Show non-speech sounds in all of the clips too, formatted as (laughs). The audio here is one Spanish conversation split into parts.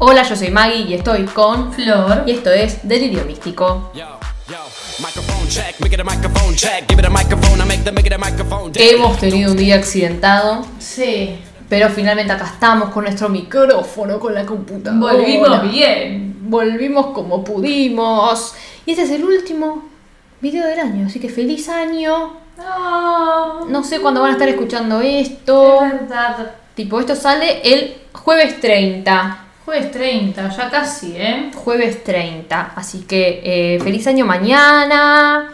Hola, yo soy Maggie y estoy con Flor. y esto es Delirio Místico. Hemos tenido un día accidentado, Sí. pero finalmente acá estamos con nuestro micrófono, con la computadora. Volvimos bien. Volvimos como pudimos. Y este es el último video del año, así que feliz año. No. No sé cuándo van a estar escuchando esto. Es verdad. Tipo, esto sale el jueves 30. Jueves 30, ya casi, ¿eh? Jueves 30. Así que eh, feliz año mañana.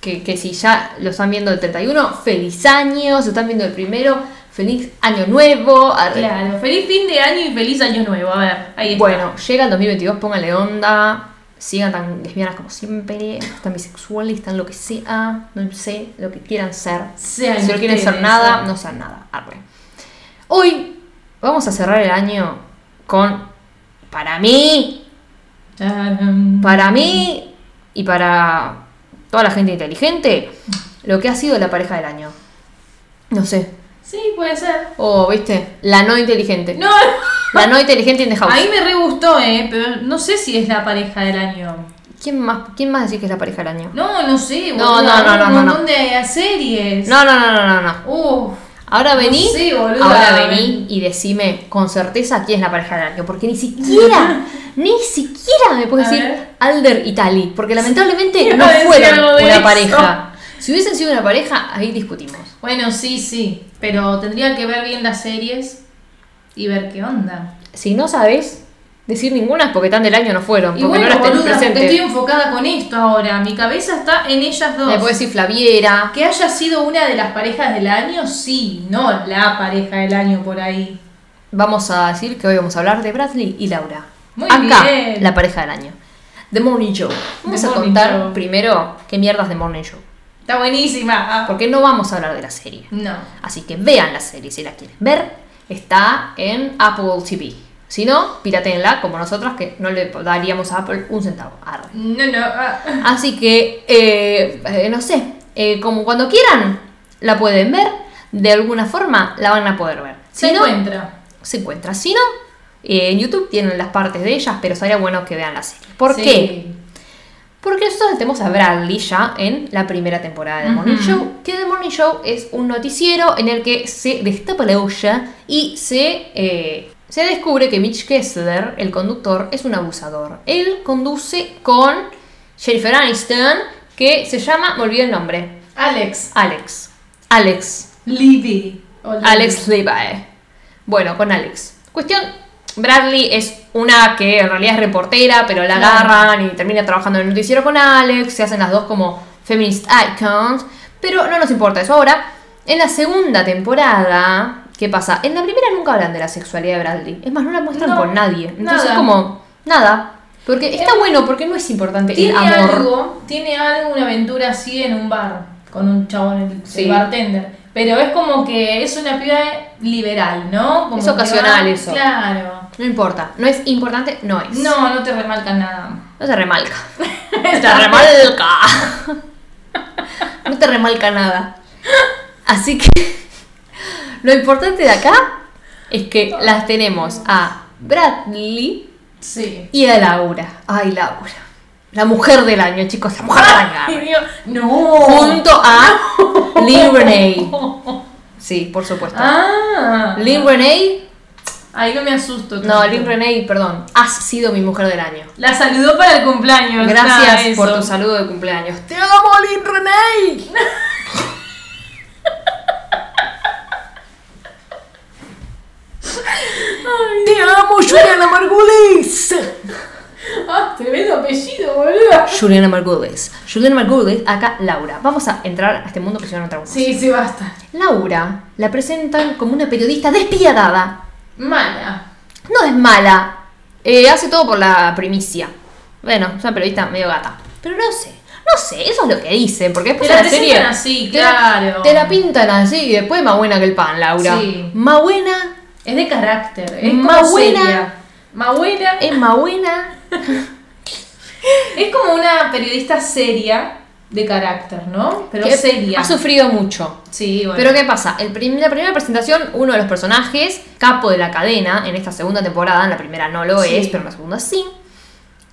Que, que si ya lo están viendo el 31, feliz año. Si están viendo el primero, feliz año nuevo. Arre. Claro. Feliz fin de año y feliz año nuevo. A ver, ahí está. Bueno, llega el 2022, pónganle onda. Sigan tan lesbianas como siempre, tan bisexuales, tan lo que sea, no sé, lo que quieran ser. Sean si no quieren ser nada, sean. no sean nada. Arre. Hoy vamos a cerrar el año con, para mí, para mí y para toda la gente inteligente, lo que ha sido la pareja del año. No sé. Sí, puede ser. O, viste, la no inteligente. No, La no inteligente in the house. ahí me re gustó, ¿eh? Pero no sé si es la pareja del año. ¿Quién más, ¿Quién más decir que es la pareja del año? No, no sé. No, no, no, no, Un no, montón de series. No, no, no, no, no, no. Uf. Ahora No vení, sé, boluda. ahora vení y decime con certeza quién es la pareja del año, porque ni siquiera, (laughs) ni siquiera me puedes decir ver. Alder y Tali, porque lamentablemente no fueron una eso. pareja. Si hubiesen sido una pareja, ahí discutimos. Bueno, sí, sí. Pero tendría que ver bien las series y ver qué onda. Si no sabes decir ninguna es porque tan del año no fueron, Y porque bueno, no las boluda, porque presente. estoy enfocada con esto ahora. Mi cabeza está en ellas dos. Me puedes decir Flaviera. Que haya sido una de las parejas del año, sí, no la pareja del año por ahí. Vamos a decir que hoy vamos a hablar de Bradley y Laura. Muy Acá, bien. la pareja del año. The Morning Show. Vamos The a contar Show. primero qué mierdas The Morning Show. Está buenísima. Porque no vamos a hablar de la serie. No. Así que vean la serie si la quieren ver. Está en Apple TV. Si no, piratenla como nosotras que no le daríamos a Apple un centavo. Arre. No, no. ah. Así que, eh, eh, no sé, eh, como cuando quieran, la pueden ver. De alguna forma la van a poder ver. Se no, encuentra. se encuentra. Si no, en YouTube tienen las partes de ellas, pero sería bueno que vean la serie. ¿Por Sí. qué? Porque nosotros tenemos a Bradley ya en la primera temporada de The Morning. Show, que The Morning Show es un noticiero en el que se destapa la olla y se, eh, se descubre que Mitch Kessler, el conductor, es un abusador. Él conduce con Jennifer Aniston, que se llama, me olvidé el nombre, Alex. Alex. Alex. Libby. Alex Levi. Bueno, con Alex. Cuestión, Bradley es una que en realidad es reportera, pero la agarran y termina trabajando en el noticiero con Alex, se hacen las dos como feminist icons, pero no nos importa eso ahora. En la segunda temporada, ¿qué pasa? En la primera nunca hablan de la sexualidad de Bradley. Es más, no la muestran No, con nadie. Entonces nada. como, nada. Porque está bueno, porque no es importante el Tiene amor. algo, tiene algo, una aventura así en un bar con un chabón, el, el bartender. Pero es como que es una piba liberal, ¿no? Como Es ocasional va- eso. Claro. No importa. No es importante, no es. No, no te remarcan nada. No te remalca. (laughs) No te remalca. (laughs) No te remalca nada. Así que lo importante de acá es que las tenemos a Bradley Sí. y a Laura. Ay, Laura. La mujer del año, chicos, la mujer del año. No. Junto a Lynn Renee. Sí, por supuesto. Ah. Lynn Renee. Ahí no me asusto. No. Lynn Renee, perdón. Has sido mi mujer del año. La saludó para el cumpleaños. Gracias eso. por tu saludo de cumpleaños. ¡Te amo, Lynn Renee! (laughs) ¡Te amo, Juliana Margulis! Ah, tremendo apellido, boludo. Juliana Margulis. Juliana Margulis, acá Laura. Vamos a entrar a este mundo que se otra cosa. Sí, sí, basta. Laura la presentan como una periodista despiadada. Mala. No es mala. Eh, hace todo por la primicia. Bueno, es una periodista medio gata. Pero no sé. No sé, eso es lo que dicen. Porque después Te la de la serie. así, te la- claro. te la pintan así y después más buena que el pan, Laura. Sí. Más buena. Es de carácter. Es Más buena. seria. Más buena. Es más buena. Es como una periodista seria, de carácter, ¿no? Pero que seria. Ha sufrido mucho. Sí, bueno. Pero ¿qué pasa? El prim- la primera presentación, uno de los personajes, capo de la cadena, en esta segunda temporada, en la primera no lo Sí. es, pero en la segunda sí.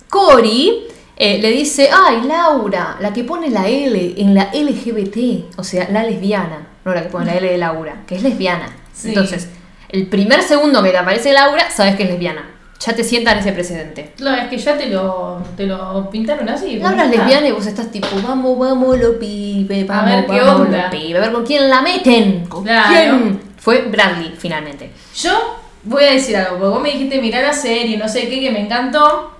Cory eh, le dice, ay, Laura, la que pone la L en la LGBT, o sea, la lesbiana, no la que pone la L de Laura, que es lesbiana. Sí. Entonces, el primer segundo que te aparece Laura, sabes que es lesbiana. Ya te sientan ese precedente. No, es que ya te lo, te lo pintaron así. Laura es lesbiana y vos estás tipo, vamos, vamos, lo pibe, A vamos, ver qué vamos, onda. lo pibe, a ver con quién la meten. ¿Con Claro. quién? Fue Bradley, finalmente. Yo voy a decir algo, porque vos me dijiste mirar la serie, no sé qué, que me encantó.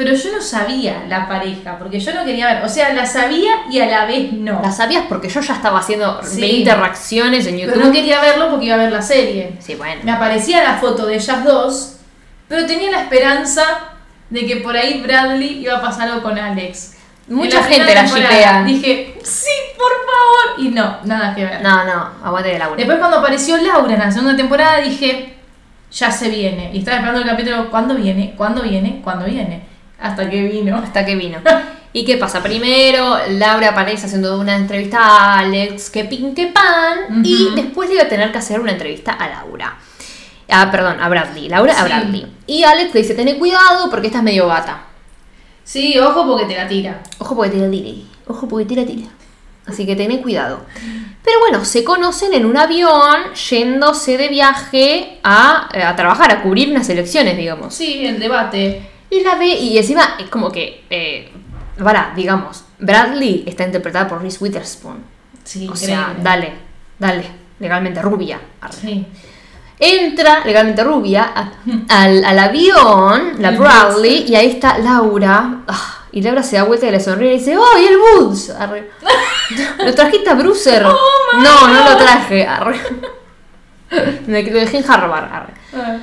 Pero yo no sabía la pareja, porque yo no quería ver. O sea, la sabía y a la vez no. La sabías porque yo ya estaba haciendo Sí. 20 reacciones en YouTube. Pero no quería verlo porque iba a ver la serie. Sí, bueno. Me aparecía la foto de ellas dos, pero tenía la esperanza de que por ahí Bradley iba a pasar algo con Alex. Mucha En gente la shippea. Dije, sí, por favor. Y no, nada que ver. No, no, aguante de Laura. Después cuando apareció Laura en la segunda temporada dije, ya se viene. Y estaba esperando el capítulo, ¿cuándo viene? ¿Cuándo viene? ¿Cuándo viene? Hasta que vino. Hasta que vino. (laughs) ¿Y qué pasa? Primero, Laura aparece haciendo una entrevista a Alex, que pin, que pan, y después le iba a tener que hacer una entrevista a Laura. Ah, perdón, a Bradley. Laura a. Bradley. Y Alex le dice, tené cuidado porque estás medio gata. Sí, ojo porque te la tira. Ojo porque tira tire. Ojo porque tira tira. Así que tené cuidado. Pero bueno, se conocen en un avión yéndose de viaje a, eh, a trabajar, a cubrir unas elecciones, digamos. Sí, el debate. Y la ve y encima es como que, eh, para, digamos, Bradley está interpretada por Reese Witherspoon. Sí, o sea, increíble. dale, dale, legalmente rubia. Arre. Sí. Entra legalmente rubia a- (laughs) al, al avión, la Bradley, y ahí está Laura. Ah, y Laura se da vuelta y le sonríe y dice, ¡Oh, y el Woods! Arre. (laughs) ¿Lo trajiste a Brucer? Oh, no, no lo traje. Arre. (laughs) Me lo dejé en Harvard. Arre. Ah.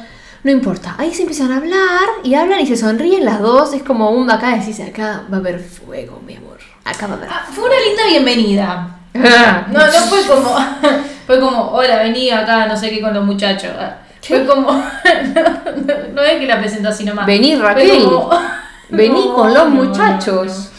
No importa, ahí se empiezan a hablar y hablan y se sonríen las dos. Es como un acá decís, acá va a haber fuego, mi amor. Acá va a haber Ah, fue una linda bienvenida. (laughs) No, no fue como. (laughs) Fue como, hola, vení acá, no sé qué con los muchachos. Ah, Fue como. (laughs) No, no es que la presentó así nomás. Vení, Raquel. como- Vení No, con los muchachos.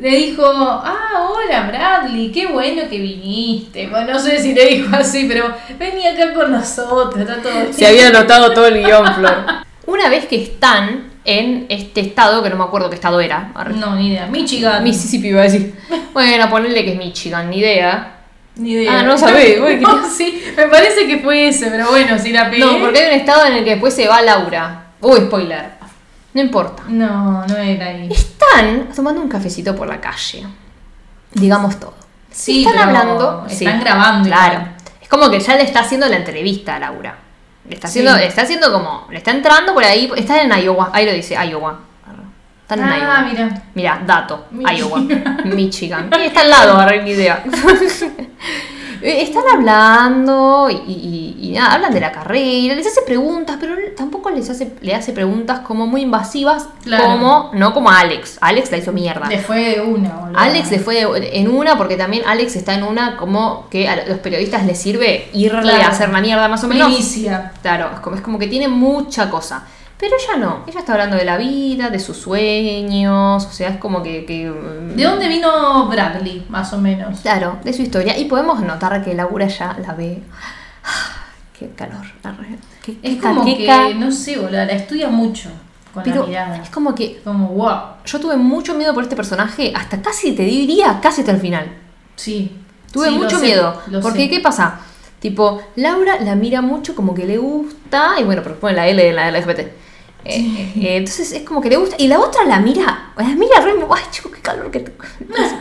Le dijo, ah, hola Bradley, qué bueno que viniste. Bueno, no sé si le dijo así, pero vení acá con nosotros, está todo. Se había anotado todo el guion, (laughs) Flor. Una vez que están en este estado, que no me acuerdo qué estado era. No, ni idea. Michigan. Mississippi iba a decir. Bueno, ponerle que es Michigan, ni idea. Ni idea. Ah, no sabés, (laughs) No, sí, me parece que fue ese, pero bueno, si la pegué. No, porque hay un estado en el que después se va Laura. Uy, spoiler. No importa. No, no era ahí. Están tomando un cafecito por la calle. Digamos todo. Sí, están pero hablando. están grabando Claro. igual. Es como que ya le está haciendo la entrevista a Laura. Le está haciendo, Sí. le está haciendo como. Le está entrando por ahí. Está en Iowa. Ahí lo dice, Iowa. Están en Ah, Iowa. mira. Mira, dato. Michigan. Iowa. (laughs) Michigan. Y está al lado, agarré mi idea. (laughs) Eh, Están hablando y, y- y nada, hablan de la carrera, les hace preguntas, pero tampoco les hace, le hace preguntas como muy invasivas, Claro. como, no como a Alex. Alex la hizo mierda. Le fue de una, boludo. Alex le fue de- en una, porque también Alex está en una como que a los periodistas les sirve irle Claro. a hacer la mierda más o menos. Primicia. Claro, es como, es como que tiene mucha cosa. Pero ella no, ella está hablando de la vida, de sus sueños, o sea, es como que... que, mm, ¿De dónde vino Bradley, más o menos? Claro, de su historia. Y podemos notar que Laura ya la ve... (sighs) Qué calor. Qué, Es qué como caqueca. que, no sé, boludo, la estudia mucho con Pero la mirada. es como que Como, wow. yo tuve mucho miedo por este personaje, hasta casi te diría, casi hasta el final. Sí. Tuve Sí, mucho sé, miedo. Porque, sé. ¿qué pasa? Tipo, Laura la mira mucho como que le gusta. Y bueno, pero pone la L en la LGBT. Eh, eh, entonces es como que le gusta. Y la otra la mira. La mira re. Ay, chico, qué calor que.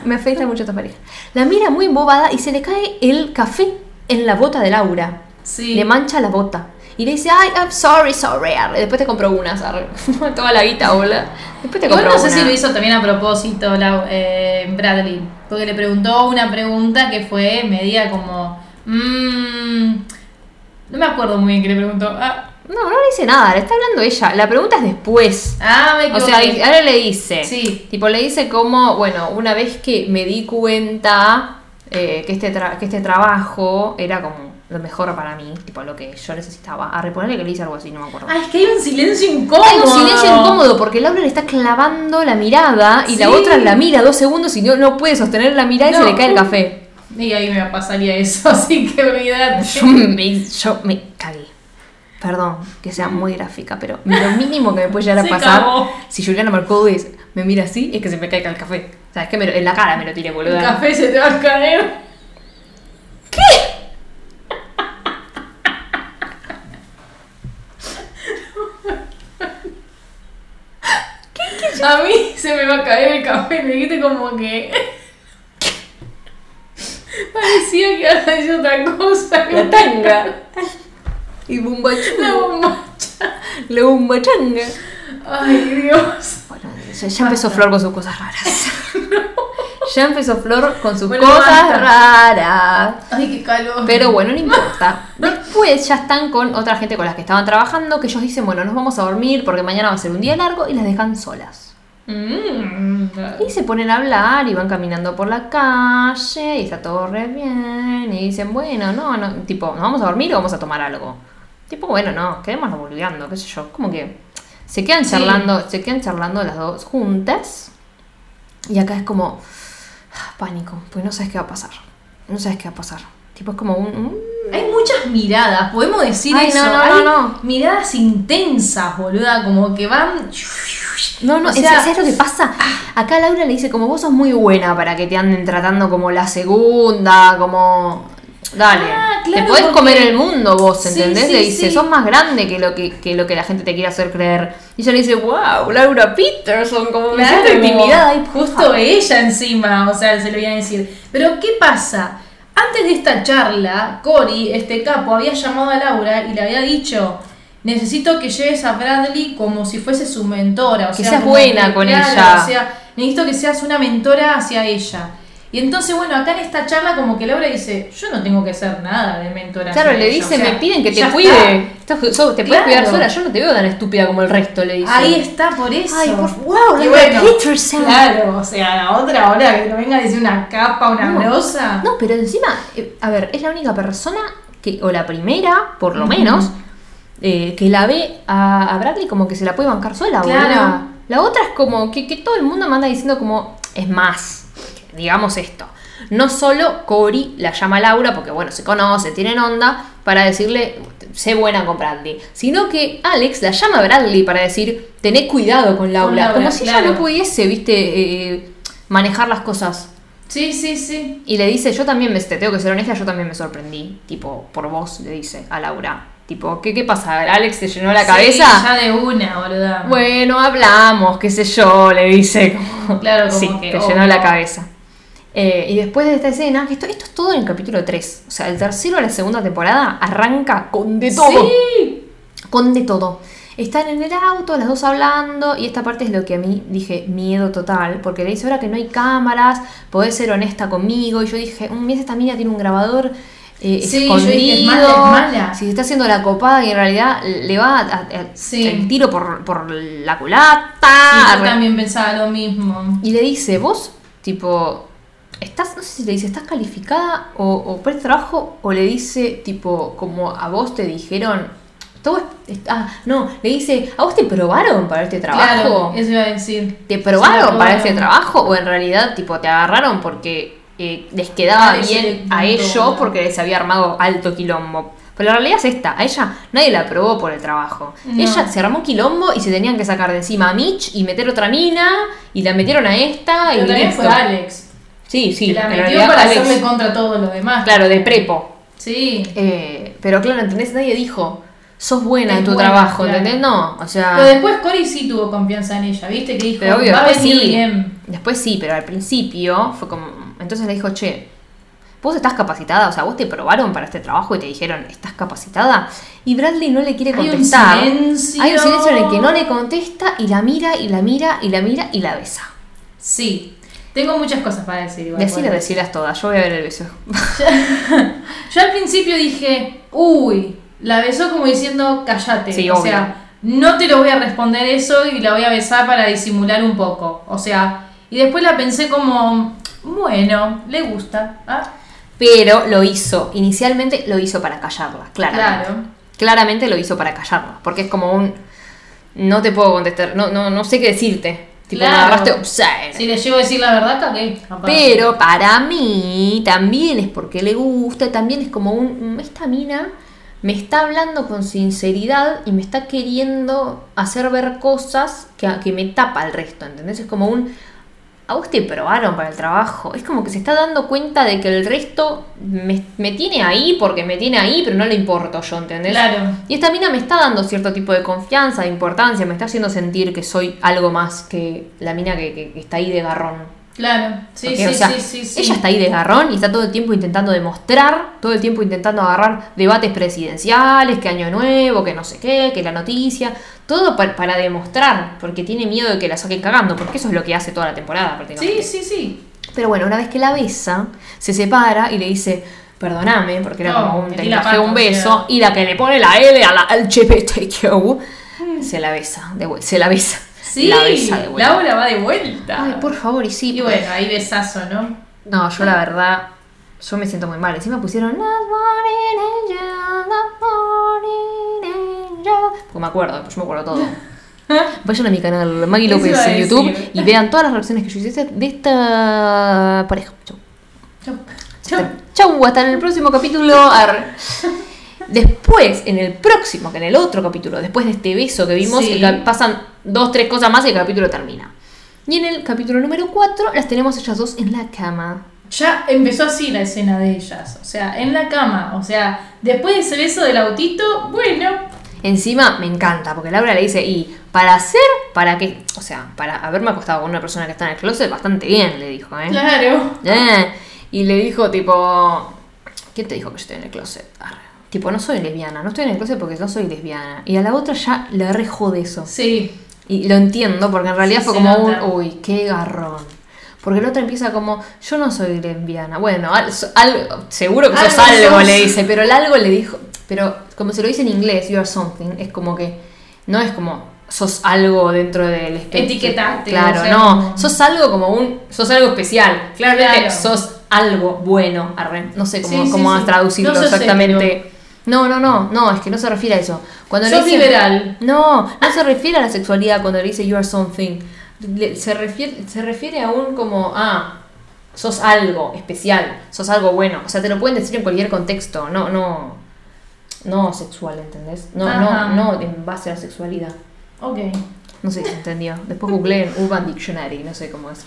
Me afecta mucho esta pareja. La mira muy embobada y se le cae el café en la bota de Laura. Sí. Le mancha la bota. Y le dice, ay, I'm sorry, sorry. arre. Después te compro unas, arre. (laughs) Toda la guita, boludo. Después te compro no sé si una. lo hizo también a propósito la, eh, Bradley, porque le preguntó una pregunta que fue media como... mm, no me acuerdo muy bien qué le preguntó. Ah, No, no le dice nada, le está hablando ella. La pregunta es después. ah, me O sea, ahora le dice. Sí. Tipo, le dice como, bueno, una vez que me di cuenta eh, que, este que este trabajo era como lo mejor para mí, tipo lo que yo necesitaba. A reponerle que le hice algo así, no me acuerdo. Ah, es que hay un silencio incómodo. Hay un silencio incómodo porque Laura le está clavando la mirada y la otra la mira dos segundos y no, no puede sostener la mirada y se le cae el café. Y ahí me pasaría eso, (laughs) así que olvídate. Yo me, yo me cagué. Perdón que sea muy gráfica, pero lo mínimo que me puede llegar a (laughs) pasar si Juliana Marcoudes me mira así es que se me caiga el café. O sea, es que me lo- en la cara me lo tiré, El boludo. café se te va a caer. ¿Qué? A mí se me va a caer el café, me dijiste como que. (laughs) Parecía que ibas a decir otra cosa. La tanga. Y bumbachanga. La bombacha. La bumbachanga. Ay, Dios. Bueno, ya, ya empezó Flor con sus cosas raras. (laughs) Ya empezó Flor con sus Bueno, cosas basta. raras. Ay, qué calor. Pero bueno, no importa. (laughs) Después ya están con otra gente con las que estaban trabajando, que ellos dicen, bueno, nos vamos a dormir porque mañana va a ser un día largo y las dejan solas. Mm, Y se ponen a hablar y van caminando por la calle y está todo re bien. Y dicen, bueno, no, no, tipo, ¿nos vamos a dormir o vamos a tomar algo? Tipo, bueno, no, quedémonos boludeando, qué sé yo. Como que se quedan Sí. charlando, se quedan charlando las dos juntas. Y acá es como ah, pánico, pues no sabes qué va a pasar. No sabes qué va a pasar. Tipo, es como un. un- Hay muchas miradas, podemos decir Ay, eso. no, no, Hay no, no. Miradas intensas, boluda, como que van. No, no, O es- sea, ¿sabes lo que pasa? Acá Laura le dice, como vos sos muy buena para que te anden tratando como la segunda, como... Dale, Ah, claro, te podés porque- comer el mundo vos, ¿entendés? sí, le dice, sí. sos más grande que lo que, que lo que la gente te quiere hacer creer. Y ella le dice, wow, Laura Peterson, como me intimidada. Y justo ella encima, o sea, se lo iban a decir. Pero ¿qué pasa? Antes de esta charla, Cory, este capo, había llamado a Laura y le había dicho, necesito que lleves a Bradley como si fuese su mentora. O Que sea, seas buena con ella. O sea, necesito que seas una mentora hacia ella. Y entonces, bueno, acá en esta charla como que Laura dice, yo no tengo que hacer nada de mentora. Claro, le ella". dice, O sea, me piden que te cuide. So- te puedes Claro. cuidar sola, yo no te veo tan estúpida como el resto, le dice. está. Ahí está, por eso. Ay, por wow, Y bueno. Claro, o sea, la otra hora que no venga a decir una capa, una No. brosa. No, pero encima, eh, a ver, es la única persona que, o la primera, por lo menos, eh, que la ve a, a Bradley como que se la puede bancar sola, Claro. boluda. La otra es como que, que todo el mundo me anda diciendo como, es más, digamos esto. No solo Cory la llama a Laura, porque bueno, se conoce, tienen onda, para decirle, sé buena con Bradley. Sino que Alex la llama a Bradley para decir, tené cuidado con Laura. Laura, como si ella claro. no pudiese, viste, eh, manejar las cosas. Sí, sí, sí. Y le dice, yo también me, te tengo que ser honesta, yo también me sorprendí. Tipo, por vos, le dice a Laura. Tipo, ¿qué, qué pasa? ¿Alex te llenó la Sí, cabeza? ya de una, boluda. Bueno, hablamos, qué sé yo, le dice. Como, Claro, (laughs) como sí, que, te llenó la cabeza. Eh, y después de esta escena, que esto, esto es todo en el capítulo 3. O sea, el tercero de la segunda temporada arranca con de todo. Sí. Con de todo. Están en el auto, las dos hablando, y esta parte es lo que a mí dije miedo total, porque le dice ahora que no hay cámaras, podés ser honesta conmigo, y yo dije, un mes esta mina tiene un grabador eh, Sí, yo escondido, dije, es mala, es mala. si se está haciendo la copada y en realidad le va a- a- Sí. el tiro por, por la culata. Sí, yo también pensaba lo mismo. y le dice, vos, tipo, estás, no sé si le dice, ¿estás calificada o, o por este trabajo? O le dice, tipo, como a vos te dijeron, todo es- ah, no, le dice, ¿a vos te probaron para este trabajo? Claro, eso iba a decir. ¿Te probaron para este trabajo? ¿O en realidad, tipo, te agarraron porque eh, les quedaba bien a ellos porque les había armado alto quilombo? Pero la realidad es esta, a ella nadie la aprobó por el trabajo. No. Ella se armó un quilombo y se tenían que sacar de encima a Mitch y meter otra mina y la metieron a esta y Pero listo. fue Alex. Sí, sí, que la metió para hacerle contra todos los demás. Claro, de prepo. Sí. Eh, pero claro, ¿entendés? Nadie dijo, sos buena Es en tu buena, trabajo, claro. ¿entendés? No, o sea... Pero después Cory sí tuvo confianza en ella, ¿viste? Que dijo, Pero obvio, va a venir sí. bien. Después sí, pero al principio fue como. Entonces le dijo, che, vos estás capacitada, o sea, vos te probaron para este trabajo y te dijeron, ¿estás capacitada? Y Bradley no le quiere Hay un contestar. silencio. Hay un silencio en el que no le contesta y la mira y la mira y la mira y la besa. Sí. Tengo muchas cosas para decir. Igual, Decile, decilas todas, yo voy a ver el beso. (laughs) Yo al principio dije, uy, la besó como diciendo, cállate. Sí, o obvio. sea, no te lo voy a responder eso y la voy a besar para disimular un poco. O sea, y después la pensé como, bueno, le gusta. ¿ah? Pero lo hizo, inicialmente lo hizo para callarla, claramente. Claro. Claramente lo hizo para callarla, porque es como un... No te puedo contestar, no, no, no sé qué decirte. Tipo, me Claro. agarraste upside. Si le llego a decir la verdad, cagué. Pero para mí también es porque le gusta, también es como un... "Mm, Esta mina me está hablando con sinceridad y me está queriendo hacer ver cosas que, que me tapa el resto, ¿entendés? Es como un... A vos te probaron para el trabajo. Es como que se está dando cuenta de que el resto me, me tiene ahí porque me tiene ahí, pero no le importo yo, ¿entendés? Claro. Y esta mina me está dando cierto tipo de confianza, de importancia, me está haciendo sentir que soy algo más que la mina que, que- que está ahí de garrón. Claro. Sí, sí, o sea, sí, sí, sí. Ella está ahí de garrón y está todo el tiempo intentando demostrar, todo el tiempo intentando agarrar debates presidenciales, que año nuevo, que no sé qué, que la noticia, todo pa- para, demostrar, porque tiene miedo de que la saquen cagando, porque eso es lo que hace toda la temporada Sí, prácticamente. sí, sí. Pero bueno, una vez que la besa, se separa y le dice, perdóname, porque era No, como un, te un o beso, sea. y la que le pone la L a la LGBTQ, se la besa, de se la besa. Sí, la besa de vuelta. Laura va de vuelta. Ay, por favor, y sí. Y pues. bueno, ahí besazo, ¿no? No, yo la verdad, yo me siento muy mal. Encima pusieron Not Morning Angel, Not Morning Angel. Porque me acuerdo, pues yo me acuerdo todo. (laughs) Vayan a mi canal Maggie López en YouTube y vean todas las reacciones que yo hice de esta pareja. Chau. Chau. Chau. Chau, hasta en el próximo capítulo. Después, en el próximo, que en el otro capítulo, después de este beso que vimos, Sí. el cap- pasan dos, tres cosas más y el capítulo termina. Y en el capítulo número 4 las tenemos ellas dos en la cama. Ya empezó así la escena de ellas. O sea, en la cama. O sea, después de ese beso del autito, bueno. Encima me encanta, porque Laura le dice, y para hacer, para que, o sea, para haberme acostado con una persona que está en el closet, bastante bien, le dijo, ¿eh? Claro. Eh, Y le dijo, tipo, ¿quién te dijo que yo estoy en el closet? Arre. Tipo, no soy lesbiana, no estoy en el closet porque no soy lesbiana. Y a la otra ya le rejo de eso. Sí. Y lo entiendo, porque en realidad Sí, fue como un, uy, qué garrón. Porque la otra empieza como, yo no soy lesbiana. Bueno, al- algo, seguro que sos Algo algo, sos. le dice, pero el algo le dijo, pero como se lo dice en inglés, you are something, es como que, no es como, sos algo dentro del espectro. Etiquetarte, Claro, o sea, no, sos algo como un, sos algo especial. Claramente Claro. sos algo bueno, arre. no sé cómo, Sí, cómo sí. traducirlo No exactamente. No, no, no, no, es que no se refiere a eso. Cuando le Sos dice- liberal. no, no se refiere a la sexualidad cuando le dice you are something. Le- se, refiere, se refiere a un como, ah, sos algo especial, sos algo bueno. O sea, te lo pueden decir en cualquier contexto, no, no, no sexual, ¿entendés? No, Ajá. no, no en base a la sexualidad. Ok. No sé si se entendió. Después googleé en Urban Dictionary, no sé cómo es.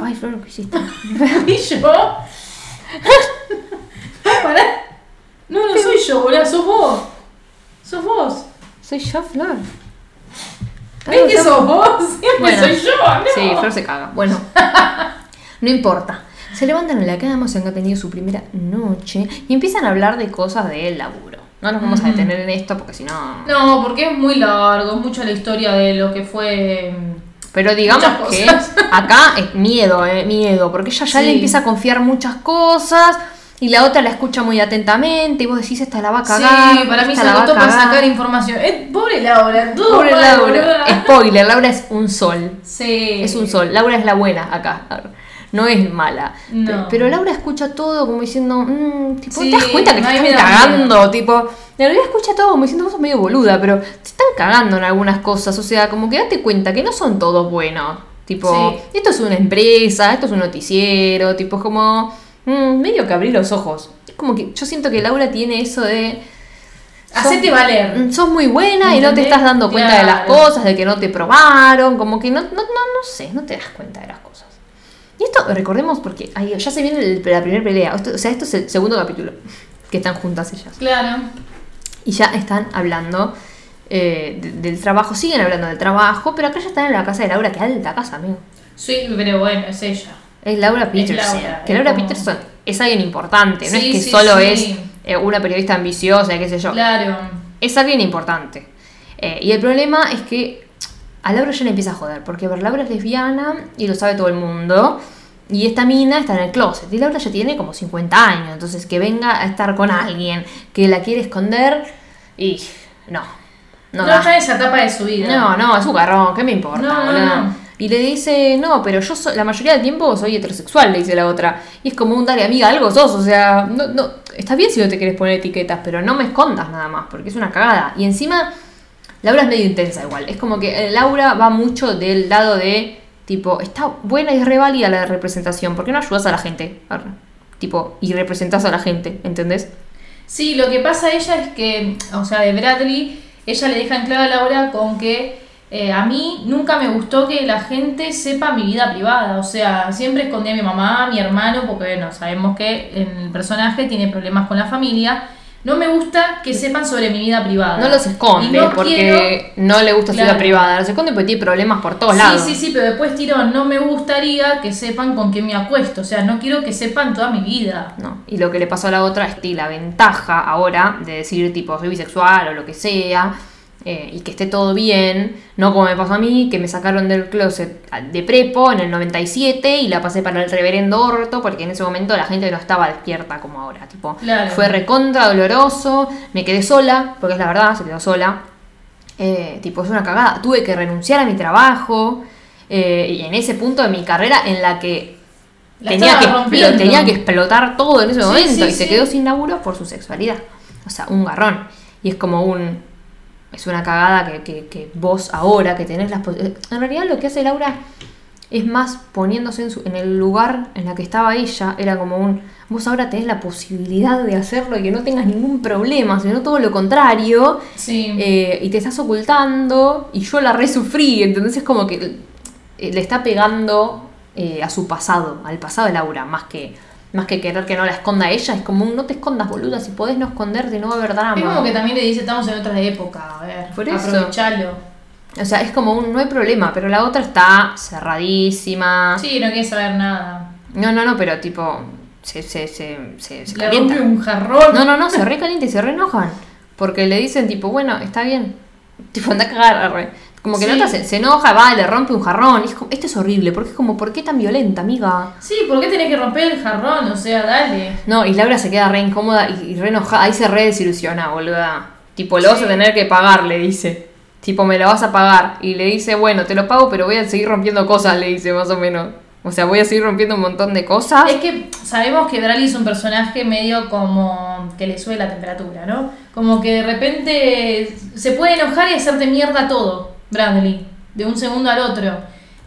Ay, Flor, ¿qué hiciste? (laughs) ¿Y yo? (laughs) Pará. No, no soy yo, boludo, sos vos. Sos vos. Soy yo, Flor. ¿Ves que sos vos? Siempre Bueno. soy yo, ¿no? Sí, Flor se caga. Bueno, (laughs) no importa. Se levantan en la cama, se han tenido su primera noche y empiezan a hablar de cosas del laburo. No nos vamos a detener en esto porque si no. No, porque es muy largo, es mucho la historia de lo que fue. mm, Pero digamos que acá es miedo, eh, miedo, porque ella ya Sí. le empieza a confiar muchas cosas y la otra la escucha muy atentamente y vos decís, esta la va a cagar. sí, para mí se la va a anotó para cagar". sacar información. Eh, pobre Laura, Pobre Laura. Spoiler, Laura es un sol. Sí. Es un sol. Laura es la buena acá. No es mala. No. Pe- Pero Laura escucha todo como diciendo, mm, tipo, Sí, ¿te das cuenta que te están cagando? Tipo, la realidad escucha todo como diciendo, vos sos medio boluda, pero te están cagando en algunas cosas. O sea, como que date cuenta que no son todos buenos. Tipo, Sí. esto es una empresa, esto es un noticiero, tipo, es como, mm, medio que abrir los ojos. Es como que yo siento que Laura tiene eso de... Hacete valer. Mm, Sos muy buena y no te estás dando cuenta de las cosas, de que no te probaron, como que no, no, no, no sé, no te das cuenta de las cosas. Y esto recordemos porque ahí ya se viene el- la primera pelea, Esto- o sea, esto es el segundo capítulo, que están juntas ellas. Claro. Y ya están hablando eh, de- del trabajo, siguen hablando del trabajo, pero acá ya están en la casa de Laura, que alta casa, amigo. Sí, pero bueno, es ella. Es Laura Peterson. Laura, que Laura como- Peterson es alguien importante, no es que sí, solo sí. es eh, una periodista ambiciosa, qué sé yo. Claro. es alguien importante. Eh, y el problema es que a Laura ya le empieza a joder, porque a ver, Laura es lesbiana y lo sabe todo el mundo. Y esta mina está en el closet. Y Laura ya tiene como 50 años. Entonces que venga a estar con alguien que la quiere esconder. Y no. No, No, da. está en esa etapa de su vida. No, no, es un garrón, ¿qué me importa? No, no, boluda? no. Y le dice, no, pero yo so- la mayoría del tiempo soy heterosexual, le dice la otra. Y es como un dale, amiga, algo sos. O sea, no, no, está bien si no te quieres poner etiquetas, pero no me escondas nada más, porque es una cagada. Y encima, Laura es medio intensa igual. Es como que eh, Laura va mucho del lado de, tipo, está buena y es la representación. ¿Por qué no ayudas a la gente? Tipo, y representas a la gente, ¿entendés? Sí, lo que pasa a ella es que, o sea, de Bradley, ella le deja en claro a Laura con que eh, a mí nunca me gustó que la gente sepa mi vida privada. O sea, siempre escondí a mi mamá, a mi hermano, porque bueno, sabemos que el personaje tiene problemas con la familia. No me gusta que sepan sobre mi vida privada. No los esconde no porque quiero- no le gusta su vida Claro. privada. Los esconde porque tiene problemas por todos Sí, lados. sí, sí, pero después tiró, no me gustaría que sepan con quién me acuesto. O sea, no quiero que sepan toda mi vida. No, y lo que le pasó a la otra es que la ventaja ahora de decir tipo soy bisexual o lo que sea eh, y que esté todo bien, no como me pasó a mí, que me sacaron del closet de prepo en el 97 y la pasé para el reverendo orto porque en ese momento la gente no estaba despierta como ahora, tipo Claro. fue recontra doloroso, me quedé sola, porque es la verdad, se quedó sola, Eh, tipo es una cagada, tuve que renunciar a mi trabajo eh, y en ese punto de mi carrera en la que La tenía que, tenía que explotar todo en ese Sí, momento sí, y se quedó sin laburo por su sexualidad. O sea, un garrón. Y es como un. Es una cagada que, que- que vos ahora que tenés las. eh, En realidad lo que hace Laura es más poniéndose en, su- en el lugar en la que estaba ella. Era como un. Vos ahora tenés la posibilidad de hacerlo y que no tengas ningún problema, sino todo lo contrario. Sí. Eh, y te estás ocultando y yo la resufrí, entonces es como que eh, le está pegando eh, a su pasado, al pasado de Laura, más que, más que querer que no la esconda ella, es como un no te escondas boluda, si podés no esconderte no va a haber drama. Es como que también le dice, estamos en otra época, a ver, Por eso. aprovechalo. O sea, es como un no hay problema, pero la otra está cerradísima. Sí, no quiere saber nada. No, no, no, pero tipo, se, se, se, se, se Le rompe un jarrón. No, no, no, se recalienta y se reenojan. Porque le dicen, tipo, bueno, está bien. Tipo, anda a cagar. arre. Como que Sí. la otra se, se enoja, va, le rompe un jarrón. Es como, esto es horrible, porque es como, ¿por qué tan violenta, amiga? Sí, ¿por qué tenés que romper el jarrón? O sea, dale. No, y Laura se queda re incómoda y, y re enojada. Ahí se re desilusiona, boluda. Tipo, lo vas a tener que pagar, le dice. Tipo, me lo vas a pagar. Y le dice, bueno, te lo pago, pero voy a seguir rompiendo cosas, le dice, más o menos. O sea, voy a seguir rompiendo un montón de cosas. Es que sabemos que Bradley es un personaje medio como que le sube la temperatura, ¿no? Como que de repente se puede enojar y hacerte mierda todo, Bradley, de un segundo al otro.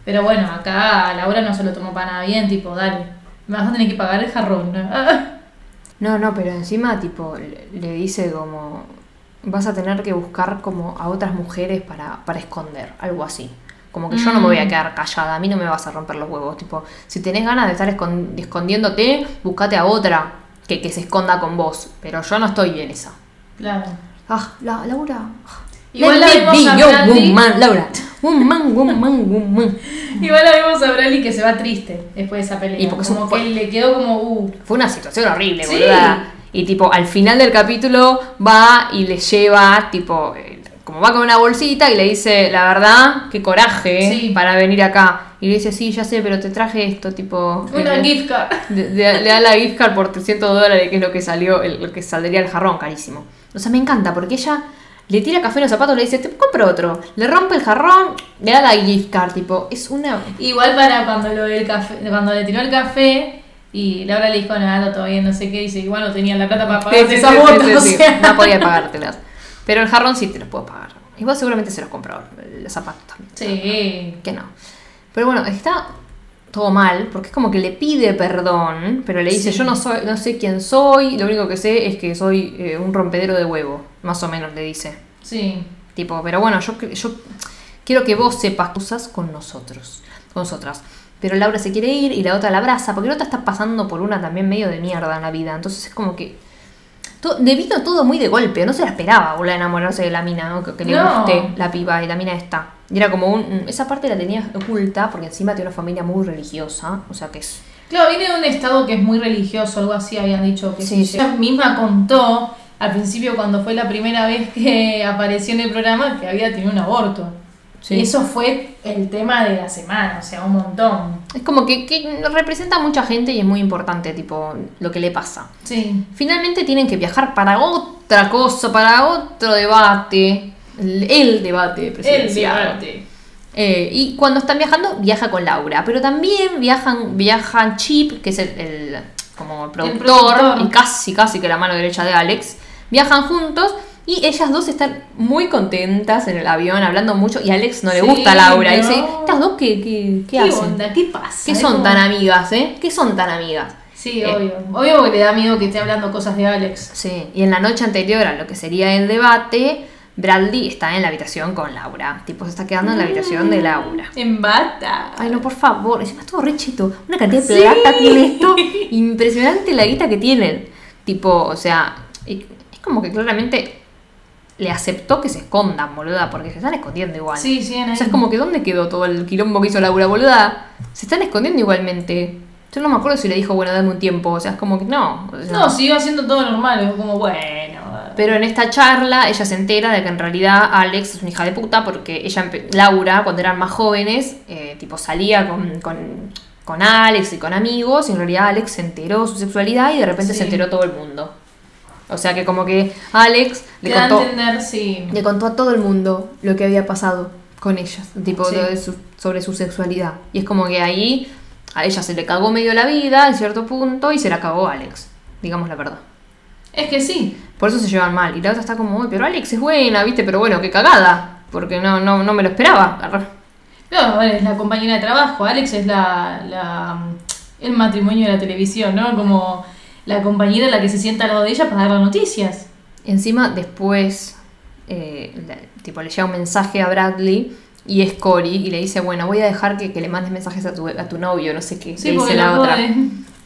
Pero bueno, acá Laura no se lo tomó para nada bien, tipo, dale, me vas a tener que pagar el jarrón. ¿no? (laughs) No, no, pero encima, tipo, le, dice como, vas a tener que buscar como a otras mujeres para, para esconder, algo así. Como que yo no me voy a Mm. quedar callada, a mí no me vas a romper los huevos. Tipo, si tenés ganas de estar escon- escondiéndote, buscate a otra que, que se esconda con vos. Pero yo no estoy en esa. Claro. Ah, la, Laura. Igual la me vemos a Bradley. woman, Laura. Woman, woman, woman. (laughs) Igual la vemos a Bradley que se va triste después de esa pelea. Y porque como un- que le quedó como, uh, Fue una situación horrible, Sí. boluda. Y tipo, al final del capítulo va y le lleva, tipo, eh, como va con una bolsita y le dice, la verdad, qué coraje Sí. para venir acá. Y le dice, sí, ya sé, pero te traje esto, tipo... una le, gift card. (laughs) le- le- le da la gift card por 300 dólares, que es lo que salió, el, lo que saldría el jarrón, carísimo. O sea, me encanta, porque ella le tira café en los zapatos, le dice, te compro otro. Le rompe el jarrón, le da la gift card, tipo, es una... Igual para cuando lo del café, cuando le tiró el café y Laura le dijo nada, todavía no sé qué, dice igual no tenía la plata para pagar sí, esas sí, botas, sí, o sí, (laughs) sea. No podía pagártelas. Pero el jarrón sí te los puedo pagar. Y vos seguramente se los compró, los zapatos también. Sí. Que no. Pero bueno, está todo mal, porque es como que le pide perdón, pero le dice, Sí. yo no soy, no sé quién soy, lo único que sé es que soy eh, un rompedero de huevo, más o menos le dice. Sí. Tipo, pero bueno, yo, yo quiero que vos sepas cosas con nosotros, con nosotras. Pero Laura se quiere ir y la otra la abraza, porque la otra está pasando por una también medio de mierda en la vida. Entonces es como que. To- le vino todo muy de golpe, no se la esperaba, boludo, enamorarse de la mina, ¿no? que, que le No. guste la piba y la mina esta. Y era como un. Esa parte la tenía oculta, porque encima tiene una familia muy religiosa, o sea que es. Claro, viene de un estado que es muy religioso, algo así habían dicho que Sí, sí. Ella misma contó al principio cuando fue la primera vez que (laughs) apareció en el programa que había tenido un aborto. Sí. Y eso fue el tema de la semana, o sea, un montón. Es como que, que representa a mucha gente y es muy importante, tipo, lo que le pasa. Sí. Finalmente tienen que viajar para otra cosa, para otro debate. El, el debate El presidencial. debate. Eh, y cuando están viajando, viaja con Laura. Pero también viajan, viajan Chip, que es el, el- como el productor, productor. y casi, casi que la mano derecha de Alex. Viajan juntos y ellas dos están muy contentas en el avión, hablando mucho. Y a Alex no le Sí, gusta a Laura. no. Dice, ¿estas dos qué, qué, qué ¿Qué, hacen? onda? ¿Qué pasa? ¿Qué son como- tan amigas, eh? ¿Qué son tan amigas? Sí, Eh, obvio. Obvio porque le da miedo que esté hablando cosas de Alex. Sí, y en la noche anterior a lo que sería el debate, Bradley está en la habitación con Laura. Tipo, se está quedando en la habitación de Laura. En bata. Ay, no, por favor, encima es todo re cheto. Una cantidad de Sí. plata tiene esto. (laughs) Impresionante la guita que tienen. Tipo, o sea, es como que claramente le aceptó que se escondan, boluda, porque se están escondiendo igual. Sí, sí, en O sea, es como que ¿dónde quedó todo el quilombo que hizo Laura, boluda? Se están escondiendo igualmente. Yo no me acuerdo si le dijo, bueno, dame un tiempo. O sea, es como que no. o sea, No, siguió haciendo todo normal. Es como, bueno. Pero en esta charla ella se entera de que en realidad Alex es una hija de puta porque ella, Laura, cuando eran más jóvenes, eh, tipo salía con, con, con Alex y con amigos y en realidad Alex se enteró su sexualidad y de repente Sí. se enteró todo el mundo. O sea que como que Alex le Te da a contó, entender, sí. le contó a todo el mundo lo que había pasado con ellas, tipo Sí. de su- sobre su sexualidad. Y es como que ahí a ella se le cagó medio la vida en cierto punto y se la cagó Alex, digamos la verdad. Es que sí. Por eso se llevan mal. Y la otra está como, "Uy, pero Alex es buena, ¿viste? Pero bueno, qué cagada. Porque no, no, no me lo esperaba. Ver, es la compañera de trabajo. Alex es la, la el matrimonio de la televisión, ¿no? Como la compañera la que se sienta al lado de ella para dar las noticias. Encima, después, eh, tipo, le llega un mensaje a Bradley y es Cory y le dice, bueno, voy a dejar que, que le mandes mensajes a tu, a tu novio, no sé qué. Sí, le dice la otra.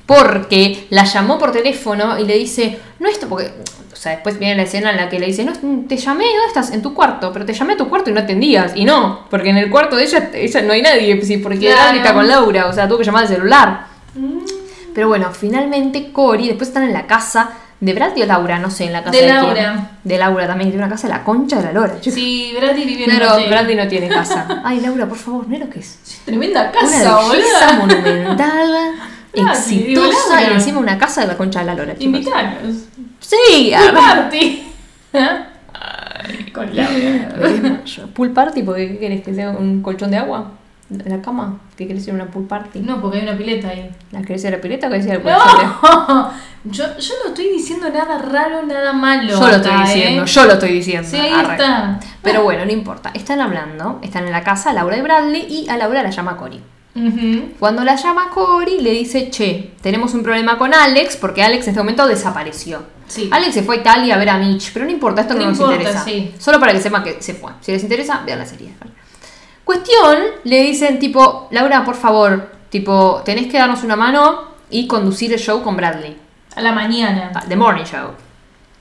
Porque la llamó por teléfono y le dice, no esto, porque, o sea, después viene la escena en la que le dice, no, te llamé, ¿dónde estás? En tu cuarto, pero te llamé a tu cuarto y no atendías. Y no, porque en el cuarto de ella, ella no hay nadie, porque Claro. Está con Laura, o sea, tuvo que llamar al celular. Mm. Pero bueno, finalmente Cory, después están en la casa de Bradley o Laura, no sé, en la casa De de, quién. Laura. De Laura también, que tiene una casa de la concha de la lora. Sí, Bradley vive en Claro, hotel. Bradley no tiene casa. (laughs) Ay, Laura, por favor, mira lo que es. Tremenda Una casa, belleza boludo. monumental, (laughs) exitosa y encima una casa de la concha de la lora. chicos. Invitanos. Sí, a party. (laughs) Ay, Con Laura. Pool party, porque ¿qué querés que sea un colchón de agua? ¿En la cama? ¿Qué querés ir a una pool party? No, porque hay una pileta ahí. ¿La querés ir a la pileta o querés ir al No, (laughs) yo, yo no estoy diciendo nada raro, nada malo. Yo lo estoy ¿eh? diciendo, yo lo estoy diciendo. Sí, ahí Arre. está. Pero bueno, no importa. Están hablando, están en la casa Laura y Bradley y a Laura la llama Cory. Ujú. Cuando la llama Cory le dice, che, tenemos un problema con Alex porque Alex en este momento desapareció. Sí. Alex se fue a Italia a ver a Mitch, pero no importa, esto no, No nos importa, interesa. sí. Solo para que sepan que se fue. Si les interesa, vean la serie. Cuestión, le dicen tipo, Laura, por favor, tipo, tenés que darnos una mano y conducir el show con Bradley. A la mañana. Ah, The Morning Show.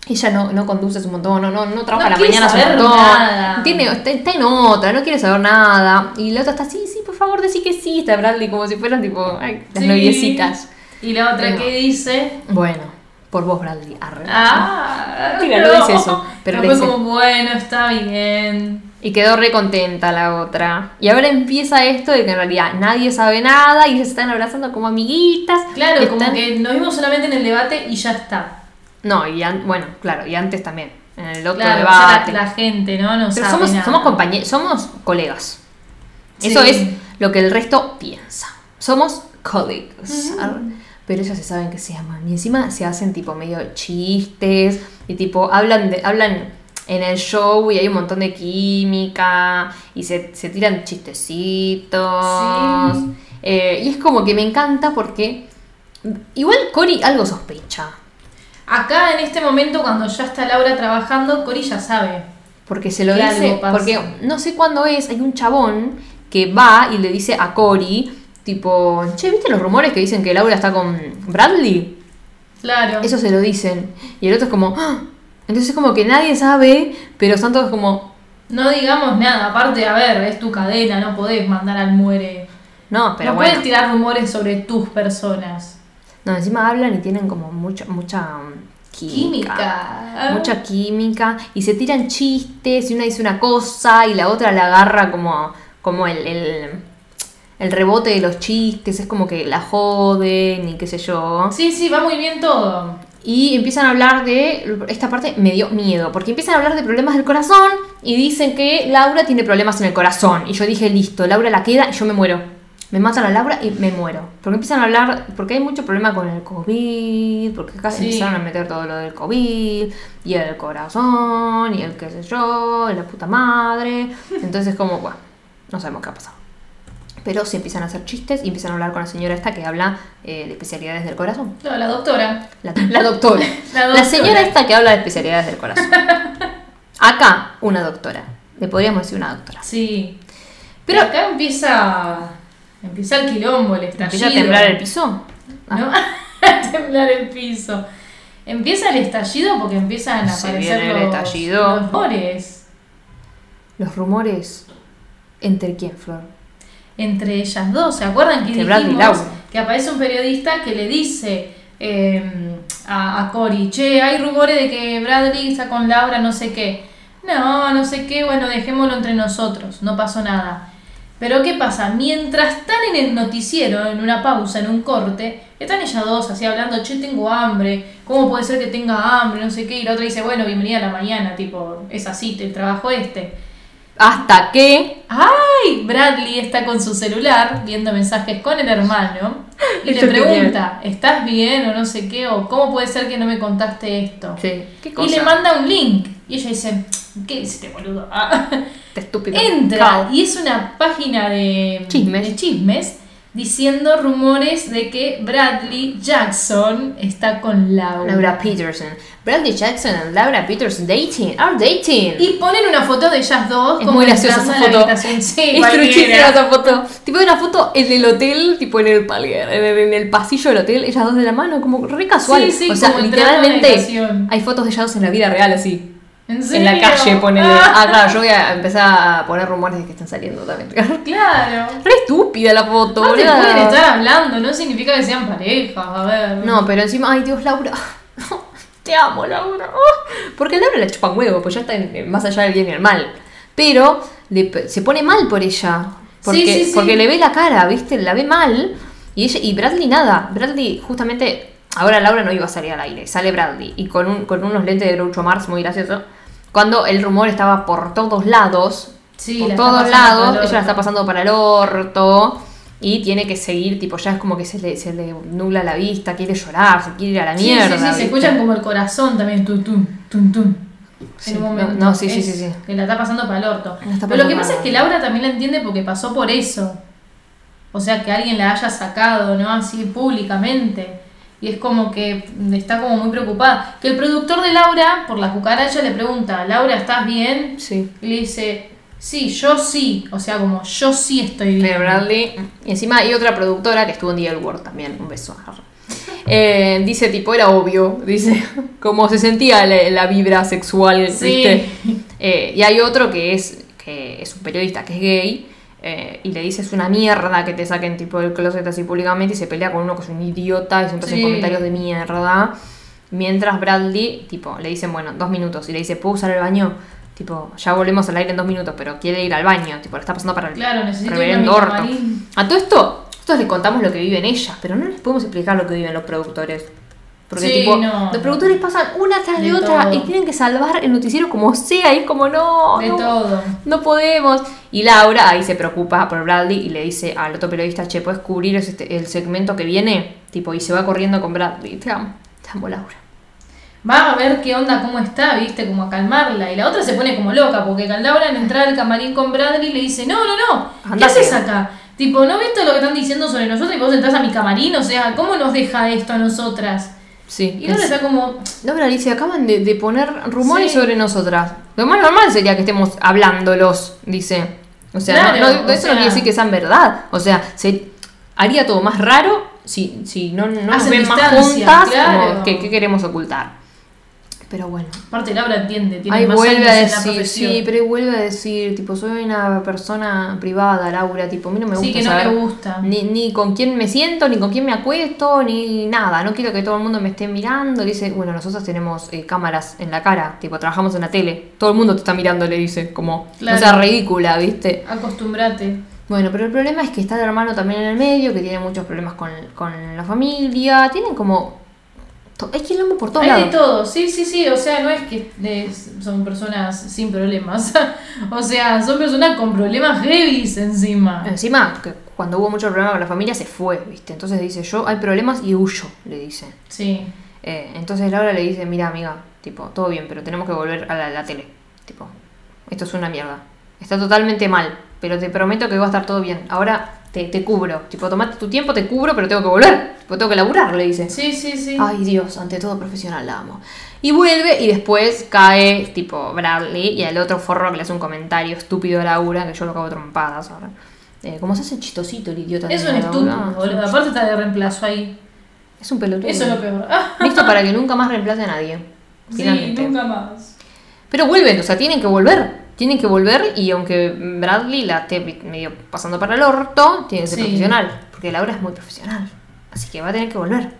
Ella no, no conduce un montón, no, no, no trabaja No a la mañana un montón. nada. Tiene, está, está en otra, no quiere saber nada. Y la otra está, sí, sí, por favor, decí que sí. Está Bradley como si fueran tipo ay, las Sí. noviecitas. Y la otra Pero- que dice. Bueno, por vos, Bradley. Arre. Ah, Mentira, no dice eso, pero No fue dice- como, bueno, está bien. Y quedó re contenta la otra. Y ahora empieza esto de que en realidad nadie sabe nada y se están abrazando como amiguitas. Claro, como que nos vimos solamente en el debate y ya está. No, y an- bueno, claro, y antes también. En el otro Claro, debate. la, la gente, ¿no? No Pero sabe somos, nada. somos compañeros, somos colegas. Sí. Eso es lo que el resto piensa. Somos colleagues. Pero ellos se saben que se aman. Y encima se hacen tipo medio chistes. Y tipo hablan de, hablan en el show y hay un montón de química. Y se, se tiran chistecitos. Sí. Eh, y es como que me encanta porque. Igual Cory algo sospecha. Acá en este momento, cuando ya está Laura trabajando, Cori ya sabe. Porque se lo dice. Porque no sé cuándo es, hay un chabón que va y le dice a Cory, tipo, che, ¿viste los rumores que dicen que Laura está con Bradley? Claro. Eso se lo dicen. Y el otro es como, "Ah". Entonces es como que nadie sabe, pero están todos como, No digamos nada, aparte, a ver, es tu cadena, no podés mandar al muere. no, pero no bueno. puedes tirar rumores sobre tus personas. No, encima hablan y tienen como mucha, mucha um, química. Química. Mucha química. Y se tiran chistes y una dice una cosa y la otra la agarra como, como el, el, el rebote de los chistes. Es como que la joden y qué sé yo. Sí, sí, va muy bien todo. Y empiezan a hablar de. Esta parte me dio miedo. Porque empiezan a hablar de problemas del corazón. Y dicen que Laura tiene problemas en el corazón. Y yo dije, listo, Laura la queda y yo me muero. Me matan a Laura y me muero. Porque empiezan a hablar. Porque hay mucho problema con el COVID. Porque acá Sí. empezaron a meter todo lo del COVID. Y el corazón. Y el qué sé yo. Y la puta madre. Entonces, como, bueno, no sabemos qué ha pasado. Pero se empiezan a hacer chistes y empiezan a hablar con la señora esta que habla eh, de especialidades del corazón. No, la doctora. La, la doctora. (laughs) La señora esta que habla de especialidades del corazón. (laughs) Acá, una doctora. Le podríamos decir una doctora. Sí. Pero- Pero acá empieza. Empieza el quilombo, el estallido. Empieza a temblar el piso. Ah, ¿no? (laughs) a temblar el piso. Empieza el estallido porque empiezan a Se aparecer viene el los, estallido. los rumores Los rumores. ¿Entre quién, Flor? Entre ellas dos. ¿Se acuerdan que dijimos que aparece un periodista que le dice eh, a, a Cory, che, hay rumores de que Bradley está con Laura, no sé qué. No, no sé qué, bueno, dejémoslo entre nosotros, no pasó nada. Pero ¿qué pasa? Mientras están en el noticiero, en una pausa, en un corte, están ellas dos así hablando, che, tengo hambre, ¿cómo puede ser que tenga hambre? No sé qué. Y la otra dice, bueno, bienvenida a la mañana, tipo, es así, el trabajo este. Hasta que. ¡Ay! Bradley está con su celular viendo mensajes con el hermano y le pregunta, ¿estás bien o no sé qué? o ¿cómo puede ser que no me contaste esto? Sí. ¿Qué Y cosa? le manda un link y ella dice, ¿qué dice este boludo? Ah. Estúpido. Entra y es una página de Chismes. de chismes diciendo rumores de que Bradley Jackson está con Laura. Laura Peterson. Bradley Jackson and Laura Peterson dating. Are dating. Y ponen una foto de ellas dos Es como muy graciosa esa foto. Sí, es truchísima esa foto. Tipo una foto en el hotel, tipo en el palier, en el, en el pasillo del hotel, ellas dos de la mano, como re casual. Sí, sí, o sea, literalmente hay fotos de ellas dos en la vida real así. ¿En, En la calle, ponele. Ah, Ah, claro, yo voy a empezar a poner rumores de que están saliendo también. (laughs) claro. Re estúpida la foto, No te pueden estar hablando, no significa que sean parejas, a ver. No, pero encima, ay Dios, Laura. (laughs) Te amo, Laura. Oh, Porque Laura le chupan huevo, pues ya está en- más allá del bien y el mal. Pero le- se pone mal por ella. Porque, Sí, sí, sí. porque le ve la cara, ¿viste? La ve mal. Y ella, y Bradley nada. Bradley, justamente, ahora Laura no iba a salir al aire. Sale Bradley. Y con, un, con unos lentes de Groucho Mars muy gracioso. Cuando el rumor estaba por todos lados. Sí, por la todos lados. Ella la está pasando para el orto. Y tiene que seguir, tipo, ya es como que se le, se le nubla la vista, quiere llorar, se quiere ir a la Sí, mierda. sí, sí, se ¿viste? escuchan como el corazón también, tum, tum, tum, tum. Sí, en un no, momento. no, sí, sí, Es sí, sí. Que la está pasando para el orto. Pero lo que pasa es que Laura también la entiende porque pasó por eso. O sea, que alguien la haya sacado, ¿no? Así públicamente. Y es como que está como muy preocupada. Que el productor de Laura, por la cucaracha, le pregunta, Laura, ¿estás bien? Sí. Y le dice, sí, yo sí. O sea, como yo sí estoy bien. Pero Bradley. Y encima hay otra productora que estuvo en The L Word también. Un beso. Eh, dice, tipo, era obvio. Dice, (laughs) como se sentía la, la vibra sexual, Sí. ¿viste? Eh, y hay otro que es, que es un periodista que es gay. Eh, y le dice, es una mierda que te saquen tipo del closet así públicamente. Y se pelea con uno que es un idiota y siempre hace Sí. comentarios de mierda. Mientras Bradley, tipo, le dicen, bueno, dos minutos. Y le dice, ¿puedo usar el baño? Tipo, ya volvemos al aire en dos minutos, pero quiere ir al baño. Tipo, le está pasando para el Claro, reverendo orto. A todo esto, nosotros les contamos lo que viven ellas, pero no les podemos explicar lo que viven los productores. Porque, Sí, tipo, no, los productores pasan una tras de, De otra todo. y tienen que salvar el noticiero como sea. Y es como, no, De no, todo. no podemos. Y Laura ahí se preocupa por Bradley y le dice al otro periodista, che, ¿puedes cubrir este- el segmento que viene? Tipo, y se va corriendo con Bradley. Te amo, te amo, Laura. Va a ver qué onda, cómo está, viste, como a calmarla. Y la otra se pone como loca, porque Laura en entrar al camarín con Bradley le dice, no, no, no, ¿qué haces acá? Tipo, ¿no viste lo que están diciendo sobre nosotros y vos entras a mi camarín? O sea, ¿cómo nos deja esto a nosotras? Sí. Y es- está como, Laura dice, acaban de, de poner rumores Sí. sobre nosotras. Lo más normal sería que estemos hablándolos, dice. O sea, no- Claro, no, eso sea- no quiere decir que sean verdad. O sea, se haría todo más raro si, si no, no nos ven más juntas. claro. como que, ¿Qué queremos ocultar? Pero bueno. aparte Laura entiende, tiene Ahí más vuelve años a en la profesión. sí, pero ahí vuelve a decir, tipo, soy una persona privada, Laura, tipo, a mí no me gusta Sí, que no saber le gusta. Ni, ni con quién me siento, ni con quién me acuesto, ni nada, no quiero que todo el mundo me esté mirando, le dice, bueno, nosotros tenemos eh, cámaras en la cara, tipo, trabajamos en la tele, todo el mundo te está mirando, le dice, como, Claro. o sea, ridícula, ¿viste? Acostumbrate. Bueno, pero el problema es que está el hermano también en el medio, que tiene muchos problemas con, con la familia, tienen como Hay quilombo por todos Hay lados. de todo, sí, sí, sí, o sea, no es que es- son personas sin problemas, (laughs) o sea, son personas con problemas heavies encima. Encima, que cuando hubo mucho problema con la familia se fue, ¿viste? Entonces dice, yo hay problemas y huyo, le dice. Sí, Eh, entonces Laura le dice, mira amiga, tipo, todo bien, pero tenemos que volver a la, la tele. Tipo, esto es una mierda. Está totalmente mal, pero te prometo que va a estar todo bien. Ahora te, te cubro. Tipo, tomate tu tiempo, te cubro, pero tengo que volver. Tipo, tengo que laburar, le dice. sí, sí, sí. Ay Dios, ante todo profesional la amo. Y vuelve y después cae tipo Bradley y el otro forro que le hace un comentario estúpido a Laura, que yo lo cago a trompadas ahora. Eh, como se hace chistosito el idiota. es un estúpido, boludo. Aparte está de reemplazo ahí. Es un pelotudo. Eso es lo peor. Ah, Listo para que nunca más reemplace a nadie. sí, nunca más. Pero vuelven, o sea, tienen que volver. Tienen que volver y aunque Bradley la esté medio pasando para el orto, tiene que ser Sí. profesional. Porque Laura es muy profesional. Así que va a tener que volver.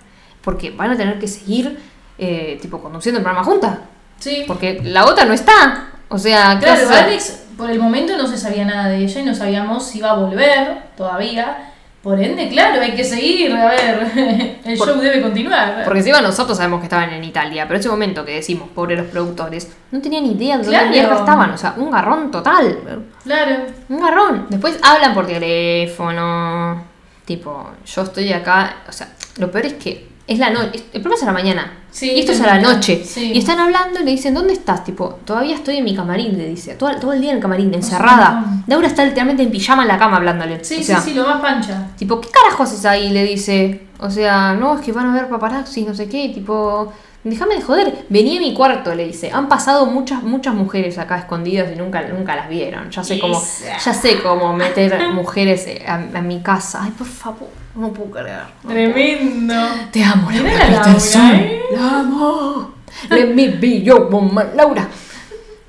Porque van a tener que seguir, eh, tipo, conduciendo el programa juntas. Sí. Porque la otra no está. O sea, ¿qué Claro, hacer? Alex, por el momento no se sabía nada de ella y no sabíamos si iba a volver todavía. Por ende, claro, hay que seguir. A ver, (laughs) el Por- show debe continuar. Porque encima nosotros sabemos que estaban en Italia, pero ese momento que decimos, pobre los productores, no tenían idea de dónde Claro. estaban. O sea, un garrón total. Claro. Un garrón. Después hablan por teléfono. Tipo, yo estoy acá. O sea, lo peor es que es la noche. El programa es a la mañana. Sí, y esto es a la noche. Sí. Y están hablando y le dicen, ¿dónde estás? Tipo, todavía estoy en mi camarín, le dice. Todo, todo el día en el camarín, encerrada. montón. Laura está literalmente en pijama en la cama hablándole. Sí, O sea, sí, sí, lo más pancha. Tipo, ¿qué carajo haces ahí? Le dice. O sea, no, es que van a ver paparazzi, no sé qué. Tipo, déjame de joder. Vení a mi cuarto, le dice. Han pasado muchas, muchas mujeres acá escondidas y nunca, nunca las vieron. Ya sé cómo, ya sé cómo meter (laughs) mujeres a, a mi casa. Ay, por favor, no puedo creer. no Tremendo. puedo. Te amo, Laura la Laura. ¿eh? La amo. Let me be your woman, Laura.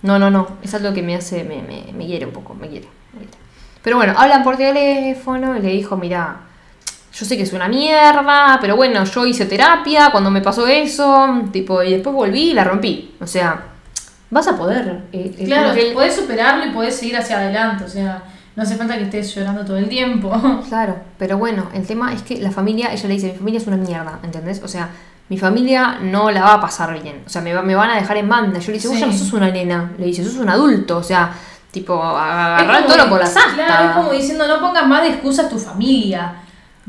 No, no, no. Es algo que me hace, me, me, me hiere un poco, me hiere. Pero bueno, hablan por teléfono y le dijo, mira, yo sé que es una mierda, pero bueno, yo hice terapia cuando me pasó eso, tipo, y después volví y la rompí. O sea, vas a poder. eh, eh, Claro, que- podés superarlo y podés seguir hacia adelante. O sea, no hace falta que estés llorando todo el tiempo. (laughs) Claro, pero bueno, el tema es que la familia, ella le dice, mi familia es una mierda, ¿entendés? O sea, mi familia no la va a pasar bien. O sea, me, va- me van a dejar en banda. Yo le dice, vos ya no Sí. sos una nena. Le dice, sos un adulto. O sea, tipo, agarrar el toro por las astas. Claro, es como diciendo, no pongas más de excusas a tu familia.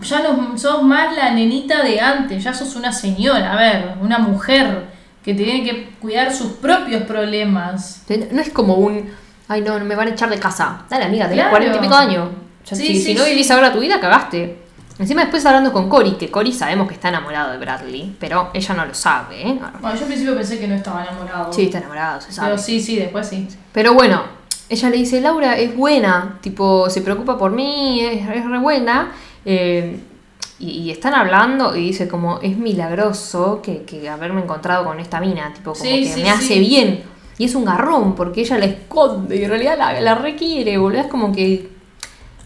Ya no sos más la nenita de antes, ya sos una señora, a ver, una mujer que tiene que cuidar sus propios problemas. No es como un, ay no, me van a echar de casa. Dale, amiga, tenés Claro. cuarenta y pico años. Ya, Sí, si, sí, si no sí. vivís ahora tu vida, cagaste. Encima después hablando con Cory, que Cory sabemos que está enamorado de Bradley, pero ella no lo sabe, ¿eh? Bueno, yo al principio pensé que no estaba enamorado. Sí, está enamorado, se sabe. Pero sí, sí, después sí. Pero bueno, ella le dice, Laura es buena, tipo, se preocupa por mí, es, es re buena. eh, y, y están hablando y dice como, es milagroso que, que haberme encontrado con esta mina, tipo, como Sí, que sí, me hace sí. bien. Y es un garrón, porque ella la esconde y en realidad la, la requiere, boludo. Es como que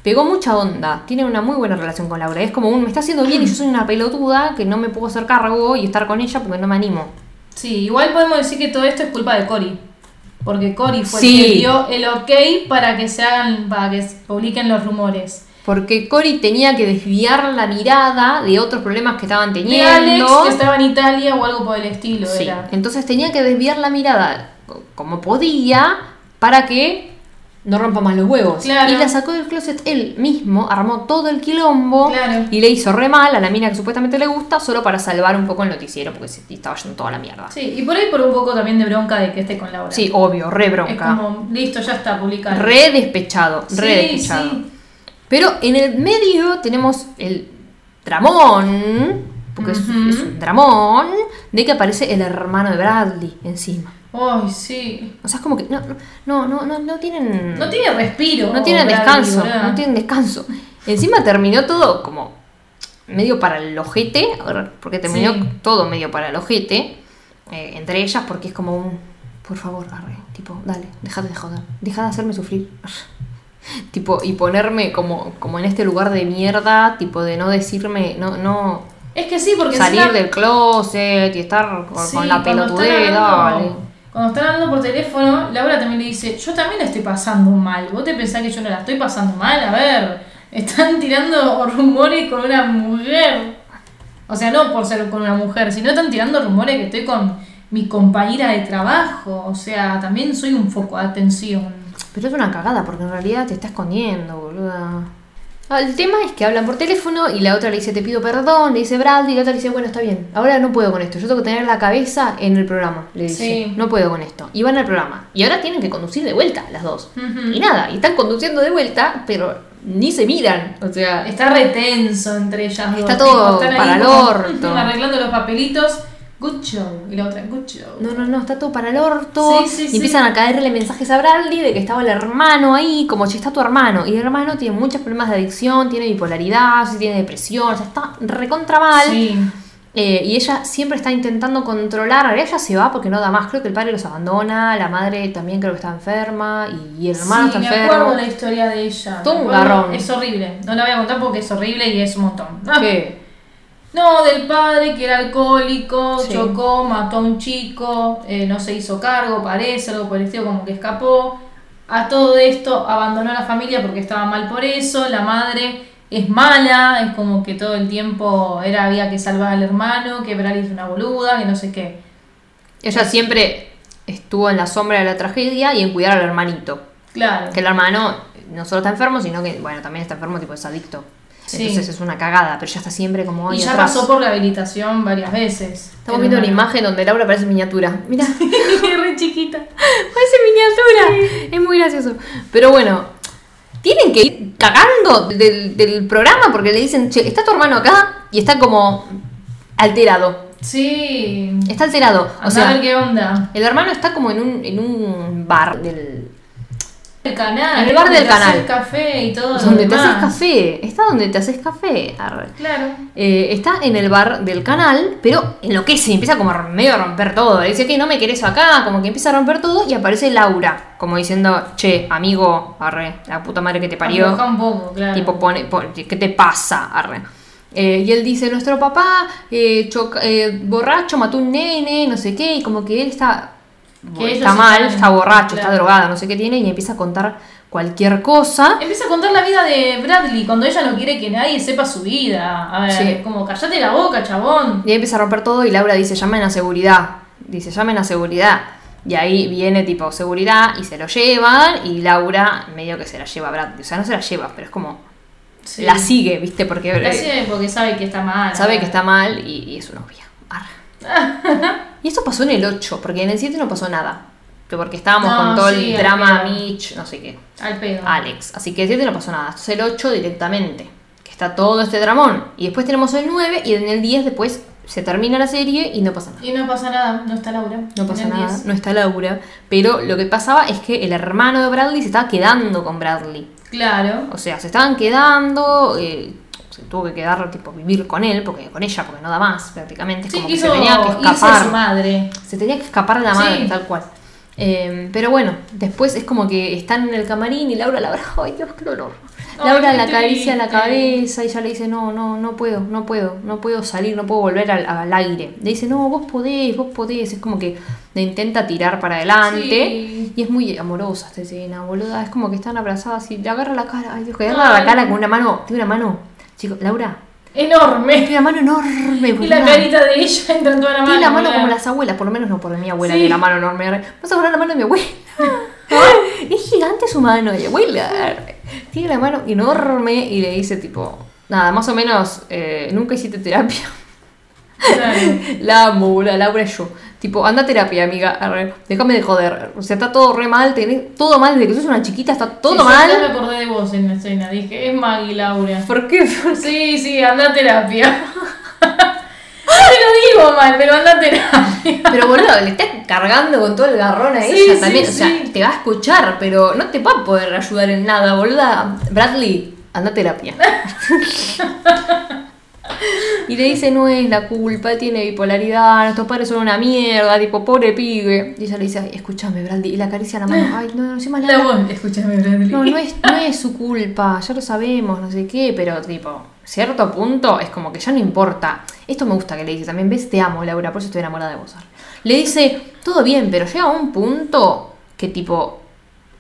pegó mucha onda. Tiene una muy buena relación con Laura. Es como un, me está haciendo bien y yo soy una pelotuda que no me puedo hacer cargo y estar con ella porque no me animo. Sí, igual podemos decir que todo esto es culpa de Cory. Porque Cory fue Sí. que dio el ok para que se hagan, para que publiquen los rumores. Porque Cory tenía que desviar la mirada de otros problemas que estaban De teniendo. Alex, que estaba en Italia o algo por el estilo, Sí, era. Entonces tenía que desviar la mirada como podía para que no rompa más los huevos. Claro. Y la sacó del closet él mismo, armó todo el quilombo Claro. y le hizo re mal a la mina que supuestamente le gusta solo para salvar un poco el noticiero porque se estaba yendo toda la mierda. Sí, y por ahí por un poco también de bronca de que esté con Laura. Sí, obvio, re Es bronca. como, listo, ya está, publicado. Re despechado, re Sí, despechado. sí. Pero en el medio tenemos el dramón, porque es- es, un dramón, de que aparece el hermano de Bradley encima. Ay, sí. O sea, es como que no, no, no, no, no tienen. No tiene respiro. no tienen descanso. No tienen descanso. Encima terminó todo como medio para el ojete. Porque terminó Sí. todo medio para el ojete. eh, entre ellas, porque es como un. Por favor, arre. Tipo, dale, déjate de joder. Deja de hacerme sufrir. (laughs) tipo, y ponerme como, como en este lugar de mierda. Tipo, de no decirme. No, no. Es que sí, porque Salir encima- del closet y estar con, Sí, con la pelotudez, dale. Cuando están hablando por teléfono, Laura también le dice, yo también la estoy pasando mal. ¿Vos te pensás que yo no la estoy pasando mal? A ver, están (laughs) tirando rumores con una mujer. O sea, no por ser con una mujer, sino están tirando rumores que estoy con mi compañera de trabajo. O sea, también soy un foco de atención. Pero es una cagada, porque en realidad te está escondiendo, boluda. Ah, El tema es que hablan por teléfono y la otra le dice te pido perdón, le dice Bradley y la otra le dice bueno está bien, ahora no puedo con esto, yo tengo que tener la cabeza en el programa, le dice, Sí. no puedo con esto. Y van al programa. Y ahora tienen que conducir de vuelta las dos. Y nada, y están conduciendo de vuelta, pero ni se miran. O sea, Está retenso entre ellas Está dos. todo para el orto. (laughs) Arreglando los papelitos. Good show. Y la otra, good show. no, no, no, está todo para el orto. Sí, sí, y sí. empiezan a caerle mensajes a Bradley de que estaba el hermano ahí, como si está tu hermano. Y el hermano tiene muchos problemas de adicción, tiene bipolaridad, sí, tiene depresión, o sea, está recontra mal. Sí. Eh, y ella siempre está intentando controlar. Ahora ella se va porque no da más. Creo que el padre los abandona. La madre también creo que está enferma. Y, y el hermano sí, está me enfermo. acuerdo la historia de ella. Todo Me un garrón. Es horrible. No la voy a contar porque es horrible y es un montón. ¿Qué? (laughs) No, del padre que era alcohólico, Sí. chocó, mató a un chico, eh, no se hizo cargo, parece, algo por el estilo, como que escapó. A todo esto abandonó a la familia porque estaba mal por eso. La madre es mala, es como que todo el tiempo era había que salvar al hermano, que Bradley es una boluda, que no sé qué. Ella siempre estuvo en la sombra de la tragedia y en cuidar al hermanito. Claro. Que el hermano no solo está enfermo, sino que, bueno, también está enfermo, tipo es adicto. Sí. Entonces es una cagada, pero ya está siempre como Y ya atrás. pasó por rehabilitación varias veces. Estamos viendo una imagen donde Laura parece miniatura. (laughs) Mira, re chiquita. (laughs) parece miniatura. Es muy gracioso. Pero bueno, tienen que ir cagando del, del programa porque le dicen, che, está tu hermano acá y está como alterado. Sí. Está alterado. O Anda a sea, ver qué onda. el hermano está como en un, en un bar del, El canal. En el bar donde del te haces canal. café y todo. donde te haces café. Está donde te haces café. Arre. Claro. Eh, está en el bar del canal, pero enloquece, empieza como a medio a romper todo. Le dice que no me querés acá, como que empieza a romper todo y aparece Laura, como diciendo, che, amigo, arre, la puta madre que te parió. Afloja un poco, claro. Tipo, pone, pone- ¿qué te pasa? Arre. Eh, y él dice, nuestro papá, eh, choca- eh, borracho, mató un nene, no sé qué, y como que él está, Que está mal, están- está borracho, está claro. drogado, no sé qué tiene, y empieza a contar cualquier cosa. Empieza a contar la vida de Bradley cuando ella no quiere que nadie sepa su vida. A ver, Sí. como callate la boca, chabón. Y ahí empieza a romper todo y Laura dice, llamen a seguridad. Dice, llamen a seguridad. Y ahí viene tipo seguridad y se lo llevan y Laura medio que se la lleva a Bradley. O sea, no se la lleva, pero es como... Sí. La sigue, ¿viste? Porque La eh, sigue porque sabe que está mal. sabe que está mal y, y es su novia. Arre. (laughs) y eso pasó en el 8, porque en el 7 no pasó nada. Que Porque estábamos No, con todo sí, el drama. Mitch, no sé qué. Al pedo. Alex. Así que el 7 no pasó nada. Esto es el 8 directamente. Que está todo este dramón. Y después tenemos el 9 y en el 10 después se termina la serie y no pasa nada. Y no pasa nada, no está Laura. No pasa nada, 10. no está Laura. Pero lo que pasaba es que el hermano de Bradley se estaba quedando con Bradley. Claro. O sea, se estaban quedando. eh, se tuvo que quedar, tipo, vivir con él, porque con ella, porque no da más, prácticamente. Es Sí, como que quiso se tenía que escapar. su madre. Se tenía que escapar de la Sí. madre, tal cual. Eh, pero bueno, después es como que están en el camarín y Laura la abraza. (laughs) Ay, Dios, qué dolor. Laura la acaricia la cabeza y ella le dice, no, no, no puedo, no puedo, no puedo salir, no puedo volver al, al aire. Le dice, no, vos podés, vos podés. Es como que le intenta tirar para adelante. Sí. Y es muy amorosa esta escena, boluda. Es como que están abrazadas y le agarra la cara. Ay, Dios, que agarra la cara con una mano. Tiene una mano. Chicos, Laura, Enorme. tiene una mano enorme. Y la carita de ella (laughs) entra en toda la mano. Tiene la mano como las abuelas, por lo menos no por mi abuela, Sí. que la mano enorme. Vas a agarrar la mano de mi abuela. (laughs) es gigante su mano, mi abuela. Tiene la mano enorme y le dice tipo, nada, más o menos, eh, nunca hiciste terapia. Claro. (laughs) La amo, Laura y yo. Tipo, anda a terapia, amiga. arre, Déjame de joder. O sea, está todo re mal, tenés todo mal desde que sos una chiquita, está todo Sí, yo mal. ya me acordé de vos en la escena. Dije, es Maggie Laura. ¿Por qué? Sí, sí, anda a terapia. Yo (laughs) te lo digo mal, pero anda a terapia. Pero boludo, le estás cargando con todo el garrón a Sí, ella sí, también. O sea, te va a escuchar, pero no te va a poder ayudar en nada, boluda. Bradley, anda a terapia. (laughs) y le dice, no es la culpa, tiene bipolaridad, nuestros padres son una mierda, tipo, pobre pibe. Y ella le dice, "Ay, escúchame, Bradley, y le acaricia la mano. (laughs) Ay, no, no, encima La la voz, escúchame, Bradley. no, no es, no es su culpa, ya lo sabemos, no sé qué, pero tipo, cierto punto es como que ya no importa. Esto me gusta que le dice también, ves, te amo, Laura, por eso estoy enamorada de vos. Le dice, todo bien, pero llega un punto que tipo,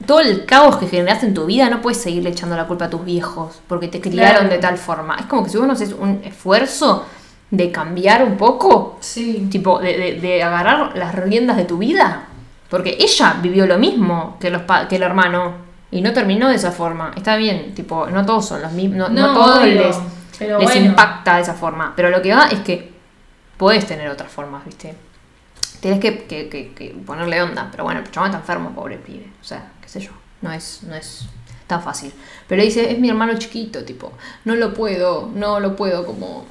todo el caos que generaste en tu vida no puedes seguirle echando la culpa a tus viejos porque te criaron Claro. de tal forma. Es como que si vos no haces un esfuerzo, de cambiar un poco, Sí. tipo, de, de- de agarrar las riendas de tu vida. Porque ella vivió lo mismo que, los pa- que el hermano y no terminó de esa forma. Está bien, tipo, no todos son los mismos, no, no No, todos obvio, les, les bueno. impacta de esa forma. Pero lo que va es que podés tener otras formas, ¿viste? Tenés que, que- que- que ponerle onda. Pero bueno, el chabón está enfermo, pobre pibe. O sea, sé yo. No es, no es tan fácil. Pero dice, es mi hermano chiquito, tipo, no lo puedo, no lo puedo como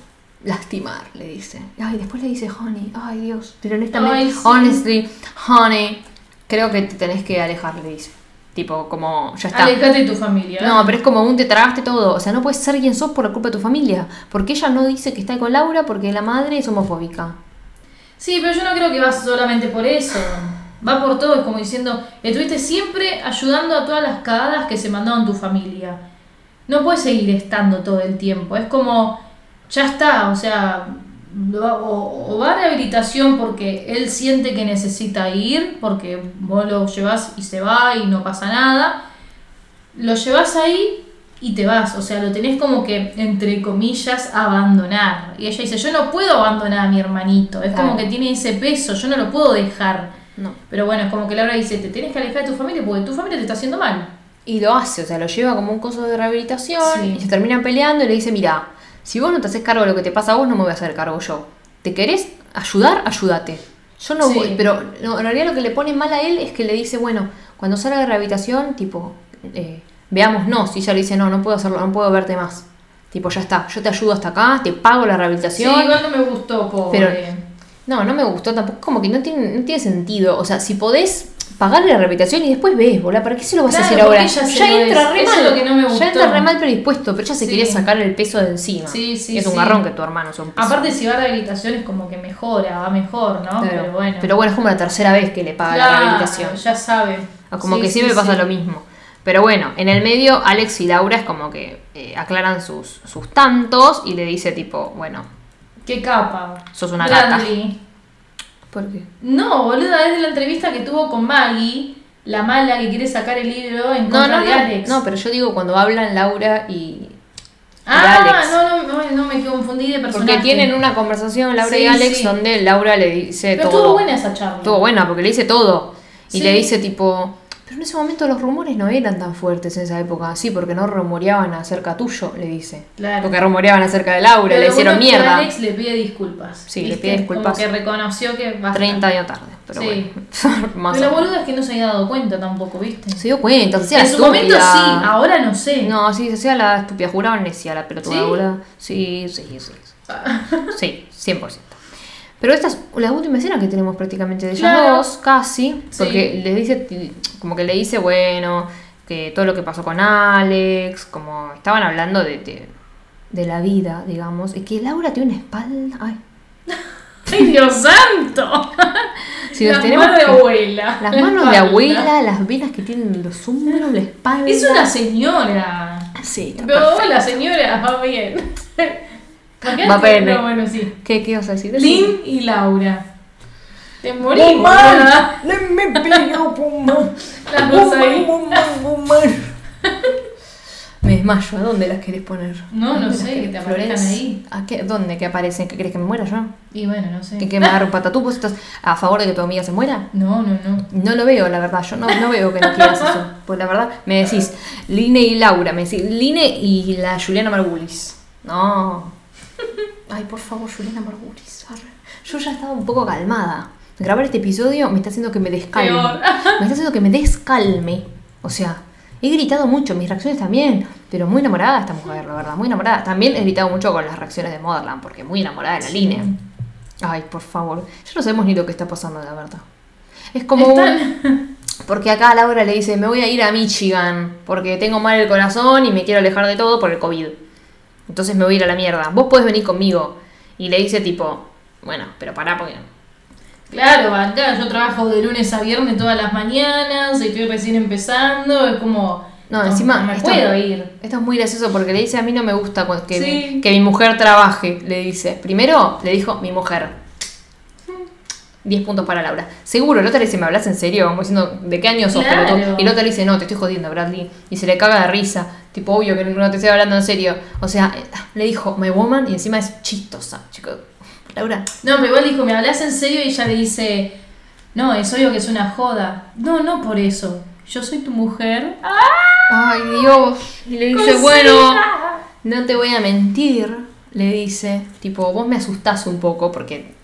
lastimar, le dice. Ay, después le dice, honey, ay Dios, pero honestamente, Ay, sí. honestly, honey, creo que te tenés que alejar, le dice. Tipo, como, ya está. Alejate de tu familia. No, pero es como un te tragaste todo. O sea, no puedes ser quien sos por la culpa de tu familia. Porque ella no dice que está con Laura porque la madre es homofóbica. Sí, pero yo no creo que va solamente por eso. Va por todo, es como diciendo, estuviste siempre ayudando a todas las cagadas que se mandaron tu familia. No puedes seguir estando todo el tiempo. Es como, ya está, o sea, o, o va a rehabilitación porque él siente que necesita ir, porque vos lo llevas y se va y no pasa nada. Lo llevas ahí y te vas, o sea, lo tenés como que, entre comillas, abandonar. Y ella dice, yo no puedo abandonar a mi hermanito, es como que tiene ese peso, yo no lo puedo dejar. No. Pero bueno, es como que Laura dice, te tenés que alejar de tu familia porque tu familia te está haciendo mal. Y lo hace, o sea, lo lleva como un coso de rehabilitación Sí. y se terminan peleando y le dice, mira, si vos no te haces cargo de lo que te pasa a vos, no me voy a hacer cargo yo. ¿Te querés ayudar? Ayúdate. Yo no Sí. voy, pero no, en realidad lo que le pone mal a él es que le dice, bueno, cuando salga de rehabilitación, tipo, eh, veámonos. Y ella le dice, no, no puedo hacerlo, no puedo verte más. Tipo, ya está, yo te ayudo hasta acá, te pago la Sí, rehabilitación. igual no me gustó, pobre. Pero- No, no me gustó tampoco, como que no tiene, no tiene sentido. O sea, si podés pagarle la rehabilitación y después ves, bola, ¿para qué se lo vas Claro, a hacer ahora? ya entra re mal. lo que no me gustó. Ya entra re mal predispuesto, pero ella se Sí. quería sacar el peso de encima. Sí, sí, Es un garrón que tu hermano peso. Aparte, si va a rehabilitación es como que mejora, va mejor, ¿no? Claro. Pero bueno. Pero bueno, es como la tercera vez que le paga la rehabilitación. Ya sabe. O como que sí, siempre pasa lo mismo. Pero bueno, en el medio, Alex y Laura es como que eh, aclaran sus, sus tantos y le dice tipo, bueno, Qué capa. Sos una gata. Bradley. ¿por qué? No, boluda, es de la entrevista que tuvo con Maggie, la mala que quiere sacar el libro en No, contra no, de no, Alex. no, pero yo digo cuando hablan Laura y, ah, Alex. no, no, no, no, me confundí de personaje. Porque tienen una conversación Laura y Alex sí. donde Laura le dice Pero todo. estuvo buena esa charla. Estuvo buena porque le dice todo. Y Sí. le dice tipo, pero en ese momento los rumores no eran tan fuertes en esa época. Sí, porque no rumoreaban acerca tuyo, le dice. Claro. Porque rumoreaban acerca de Laura, Pero le lo hicieron bueno mierda. Alex le pide disculpas. Sí, le pide disculpas. Como que reconoció que basta. 30 años tarde. Pero Sí. bueno. (laughs) Más Pero o la menos. boluda es que no se había dado cuenta tampoco, ¿viste? Se dio cuenta, se en su estúpida. momento sí, ahora no sé. No, sí, se hacía la estúpida. Juraban necia la pelotuda, ¿Sí? boluda. Sí, sí, sí. Sí, (laughs) 100%. Pero esta es la última escena que tenemos prácticamente de ellos Claro. dos, casi. Sí. Porque le dice, como que le dice, bueno, que todo lo que pasó con Alex, como estaban hablando de, de, de la vida, digamos. Y que Laura tiene una espalda. Ay, (laughs) ¡Ay, Dios santo! (laughs) Si Las manos de abuela. las La manos de abuela, las venas que tienen los hombros, la espalda. Es una señora. Sí, está Pero perfecto. la señora va bien. (laughs) Va bene. No, bueno, sí. ¿Qué, ¿Qué vas a decir? Lynn y Laura. Te boluda. let me your woman. Las dos ahí. Me desmayo, ¿a dónde las querés poner? No, no ¿Dónde sé, que querés? te aparezcan ahí. ¿A qué? ¿Dónde que aparecen? ¿Qué crees que me muera yo? Y bueno, no sé. ¿Que, que me agarre un patatú? ¿Vos estás a favor de que tu amiga se muera? No, no, no. No lo veo, la verdad. Yo no, no veo que no quieras eso. Pues la verdad, me decís Line y Laura. Me decís Line y la Juliana Margulis. No. Ay, por favor, Juliana Margulis. Yo ya estaba un poco calmada. Grabar este episodio me está haciendo que me descalme. (laughs) Me está haciendo que me descalme. O sea, he gritado mucho, mis reacciones también. Pero muy enamorada esta mujer, la verdad. Muy enamorada. También he gritado mucho con las reacciones de Motherland, porque muy enamorada de la línea. Ay, por favor. Ya no sabemos ni lo que está pasando, la verdad. Es como un- (laughs) porque acá Laura le dice, me voy a ir a Michigan porque tengo mal el corazón y me quiero alejar de todo por el COVID. Entonces me voy a ir a la mierda. Vos podés venir conmigo. Y le dice tipo, bueno, pero pará porque... Claro, acá yo trabajo de lunes a viernes todas las mañanas, estoy recién empezando, es como... No, encima... No me esto- puedo ir. Esto es muy gracioso porque le dice, a mí no me gusta que, Sí. mi, que mi mujer trabaje. Le dice. Primero le dijo, mi mujer. 10 puntos para Laura. Seguro, el otro le dice, ¿me hablas en serio? Vamos diciendo, ¿de qué año sos? Claro. pelotudo? Y el otro le dice, no, te estoy jodiendo, Bradley. Y se le caga de risa. Tipo, obvio que no te estoy hablando en serio. O sea, eh, le dijo, my woman, y encima es chistosa, chicos. Laura. No, pero igual dijo, ¿me hablas en serio? Y ella le dice, no, es obvio que es una joda. No, no por eso. Yo soy tu mujer. Ay, Dios. Y le dice, bueno, no te voy a mentir. Le dice, tipo, vos me asustás un poco porque,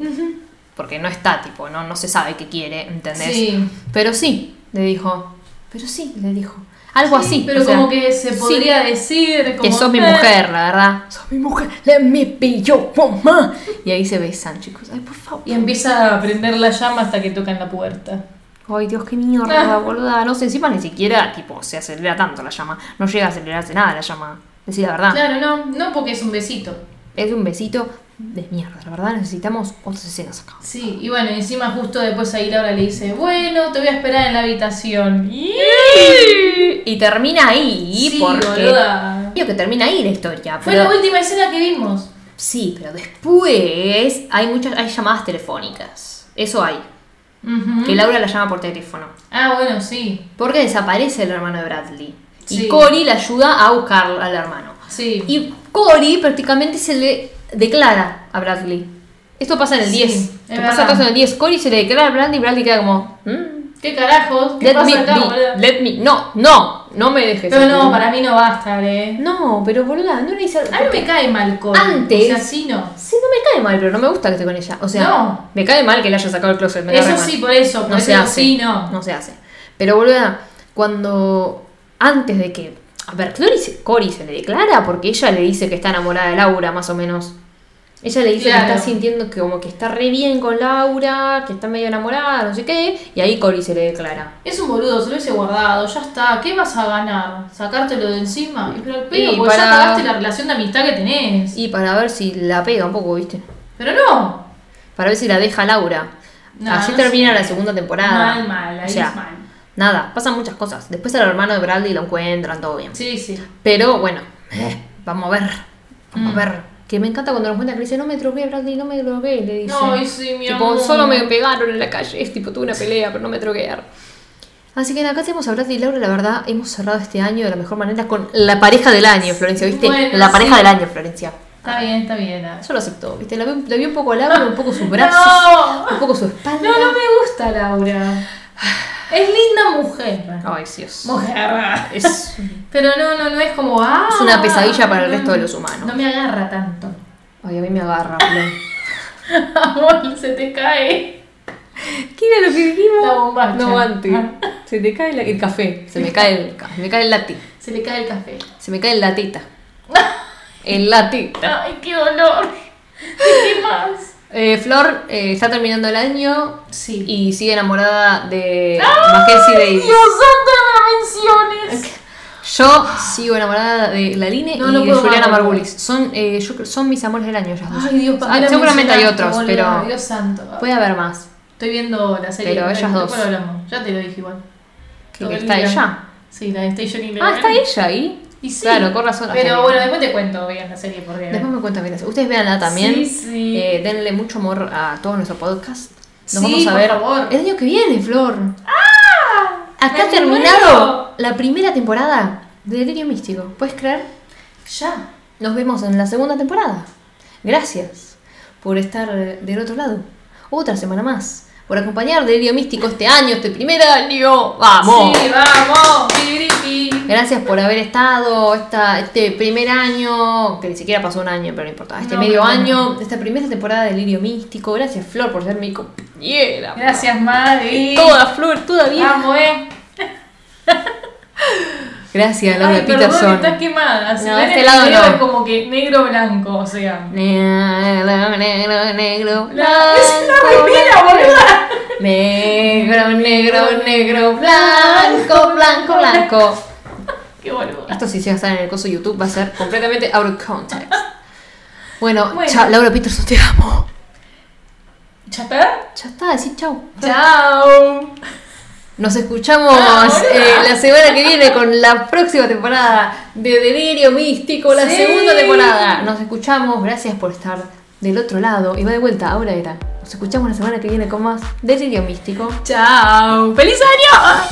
porque no está, tipo, no, no se sabe qué quiere, ¿entendés? Sí. Pero sí, le dijo. Pero sí, le dijo. Algo Sí, así. Pero o sea, como que se sí, podría decir como, que sos mi "Eh". mujer, la verdad. Sos mi mujer, let me be your woman. Y ahí se besan, chicos. Ay, por favor. Y empieza a prender la llama hasta que tocan la puerta. Ay, Dios, qué mierda, boluda. No sé, encima ni siquiera, tipo, se acelera tanto la llama. No llega a acelerarse nada la llama. Decir la verdad. Claro, no, no porque es un besito. Es un besito de mierda, la verdad. Necesitamos otras escenas acá. Sí, y bueno, encima justo después ahí Laura le dice, bueno, te voy a esperar en la habitación. Y... Y termina ahí, Sí, porque. boluda. Que termina ahí la historia. Fue pero- la última escena que vimos. Sí, pero después hay muchas, hay llamadas telefónicas. Eso hay. Que Laura la llama por teléfono. Ah, bueno, sí. Porque desaparece el hermano de Bradley. Sí. Y Cory le ayuda a buscar al hermano. Sí. Y Cory prácticamente se le declara a Bradley. Esto pasa en el Sí, 10. es Esto pasa todo en el 10. Cory se le declara a Bradley y Bradley queda como. "Mm, ¿Qué carajos? ¿Qué let pasa me acá, let me. No, no, no me dejes. Pero aquí. no, para mí no va a estar, eh. No, pero boluda, no le hice. A mí me cae mal Cori. Antes- O sea, sí no. Sí, no me cae mal, pero no me gusta que esté con ella. O sea, No. me cae mal que le haya sacado el closet. me Eso mal. sí, por eso. Por no eso se hace. sí, no. No se hace. Pero boluda, cuando. Antes de que. A ver, Cory se, Cory se le declara porque ella le dice que está enamorada de Laura, más o menos. Ella le dice Claro. que está sintiendo que como que está re bien con Laura, que está medio enamorada, no sé qué, y ahí Cory se le declara. Es un boludo, se lo hubiese guardado, ya está. ¿Qué vas a ganar? ¿Sacártelo de encima? Y pero, pero Y porque ya para- pagaste la relación de amistad que tenés. Y para ver si la pega un poco, ¿viste? Pero no. Para ver si la deja Laura. No, Así no termina sé. la segunda temporada. Mal, mal, ahí O sea, es mal. Nada, pasan muchas cosas. Después al hermano de Bradley lo encuentran, todo bien. Sí, sí. Pero bueno, eh, vamos a ver. Vamos Mm. a ver. Que me encanta cuando nos cuenta que le dice, no me drogué, Bradley, no me drogué. Le dice. Ay, sí, mi tipo, amor. solo me pegaron en la calle. Es tipo, tuve una pelea, pero no me drogué. Así que acá tenemos a Bradley y Laura. La verdad, hemos cerrado este año de la mejor manera con la pareja del año, Florencia, ¿viste? Bueno, la pareja sí. del año, Florencia. Está bien, está bien. ah. Yo lo acepto, ¿viste? La vi, la vi un poco a Laura, un poco sus (laughs) brazos, No. un poco su espalda. No, no me gusta Laura. (sighs) Es linda mujer. Ay, Dios. Mujer. Es Pero no, no, no es como. Ah, Es una pesadilla para el no, resto de los humanos. No me agarra tanto. Ay, a mí me agarra. (laughs) Amor, se te cae. ¿Qué era lo que dijimos? La bombacha. No, antes. Se te cae la- el café. Se me cae el, se me cae el latte. Se le cae el café. Se me cae la teta. (laughs) El latita. Ay, qué dolor. ¿Qué más? Eh, Flor eh, está terminando el año Sí. y sigue enamorada de Mackenzie Davis. Dios santo, no me menciones. Yo sigo enamorada de Laline No, y no de Juliana Margulis. Son, eh, yo creo- son mis amores del año ellas dos. Ay, Dios, ¿para Ah, seguramente hay otros, pero Dios santo. puede haber más. Estoy viendo la serie. Pero ellas dos. Ya te lo dije igual. Que, está ella. Sí, la de Station in Ah, está ella ahí. Y sí. Claro, con razón. la Pero serie. bueno, después te cuento bien la serie porque. Después me cuentan bien eso. Ustedes véanla también. Sí, sí. Eh, denle mucho amor a todo nuestro podcast. Nos Sí, vamos a por ver favor. el año que viene, Flor. ¡Ah! Acá ha ¡Me terminado muero! la primera temporada de Delirio Místico. ¿Puedes creer? Ya. Nos vemos en la segunda temporada. Gracias por estar del otro lado. Otra semana más. Por acompañar Delirio Místico este año, este primer año. ¡Vamos! Sí, vamos. Gracias por haber estado esta, este primer año, que ni siquiera pasó un año, pero no importa, este No, medio no, no. año, esta primera temporada de Lirio Místico. Gracias, Flor, por ser mi compañera. Gracias, Mari. Toda Flor, toda bien. Vamos, eh. Gracias, Laura Ay, perdón, Peterson. estás quemada. Si No, este lado no. es como que negro-blanco, o sea. Negro, negro, negro, La- es la blanco, remera, boluda. Negro, negro, negro, blanco, blanco, blanco. Qué. Esto si llega a estar en el coso de YouTube va a ser completamente out of context. (laughs) Bueno, Bueno. chao, Laura Peterson, te amo. ¿Ya está? Ya está, decí chau. Chao. Nos escuchamos Ah, eh, la semana que viene con la próxima temporada de Delirio Místico, la Sí. segunda temporada. Nos escuchamos, gracias por estar del otro lado. Y va de vuelta, ahora era. Nos escuchamos la semana que viene con más Delirio Místico. Chao. ¡Feliz año!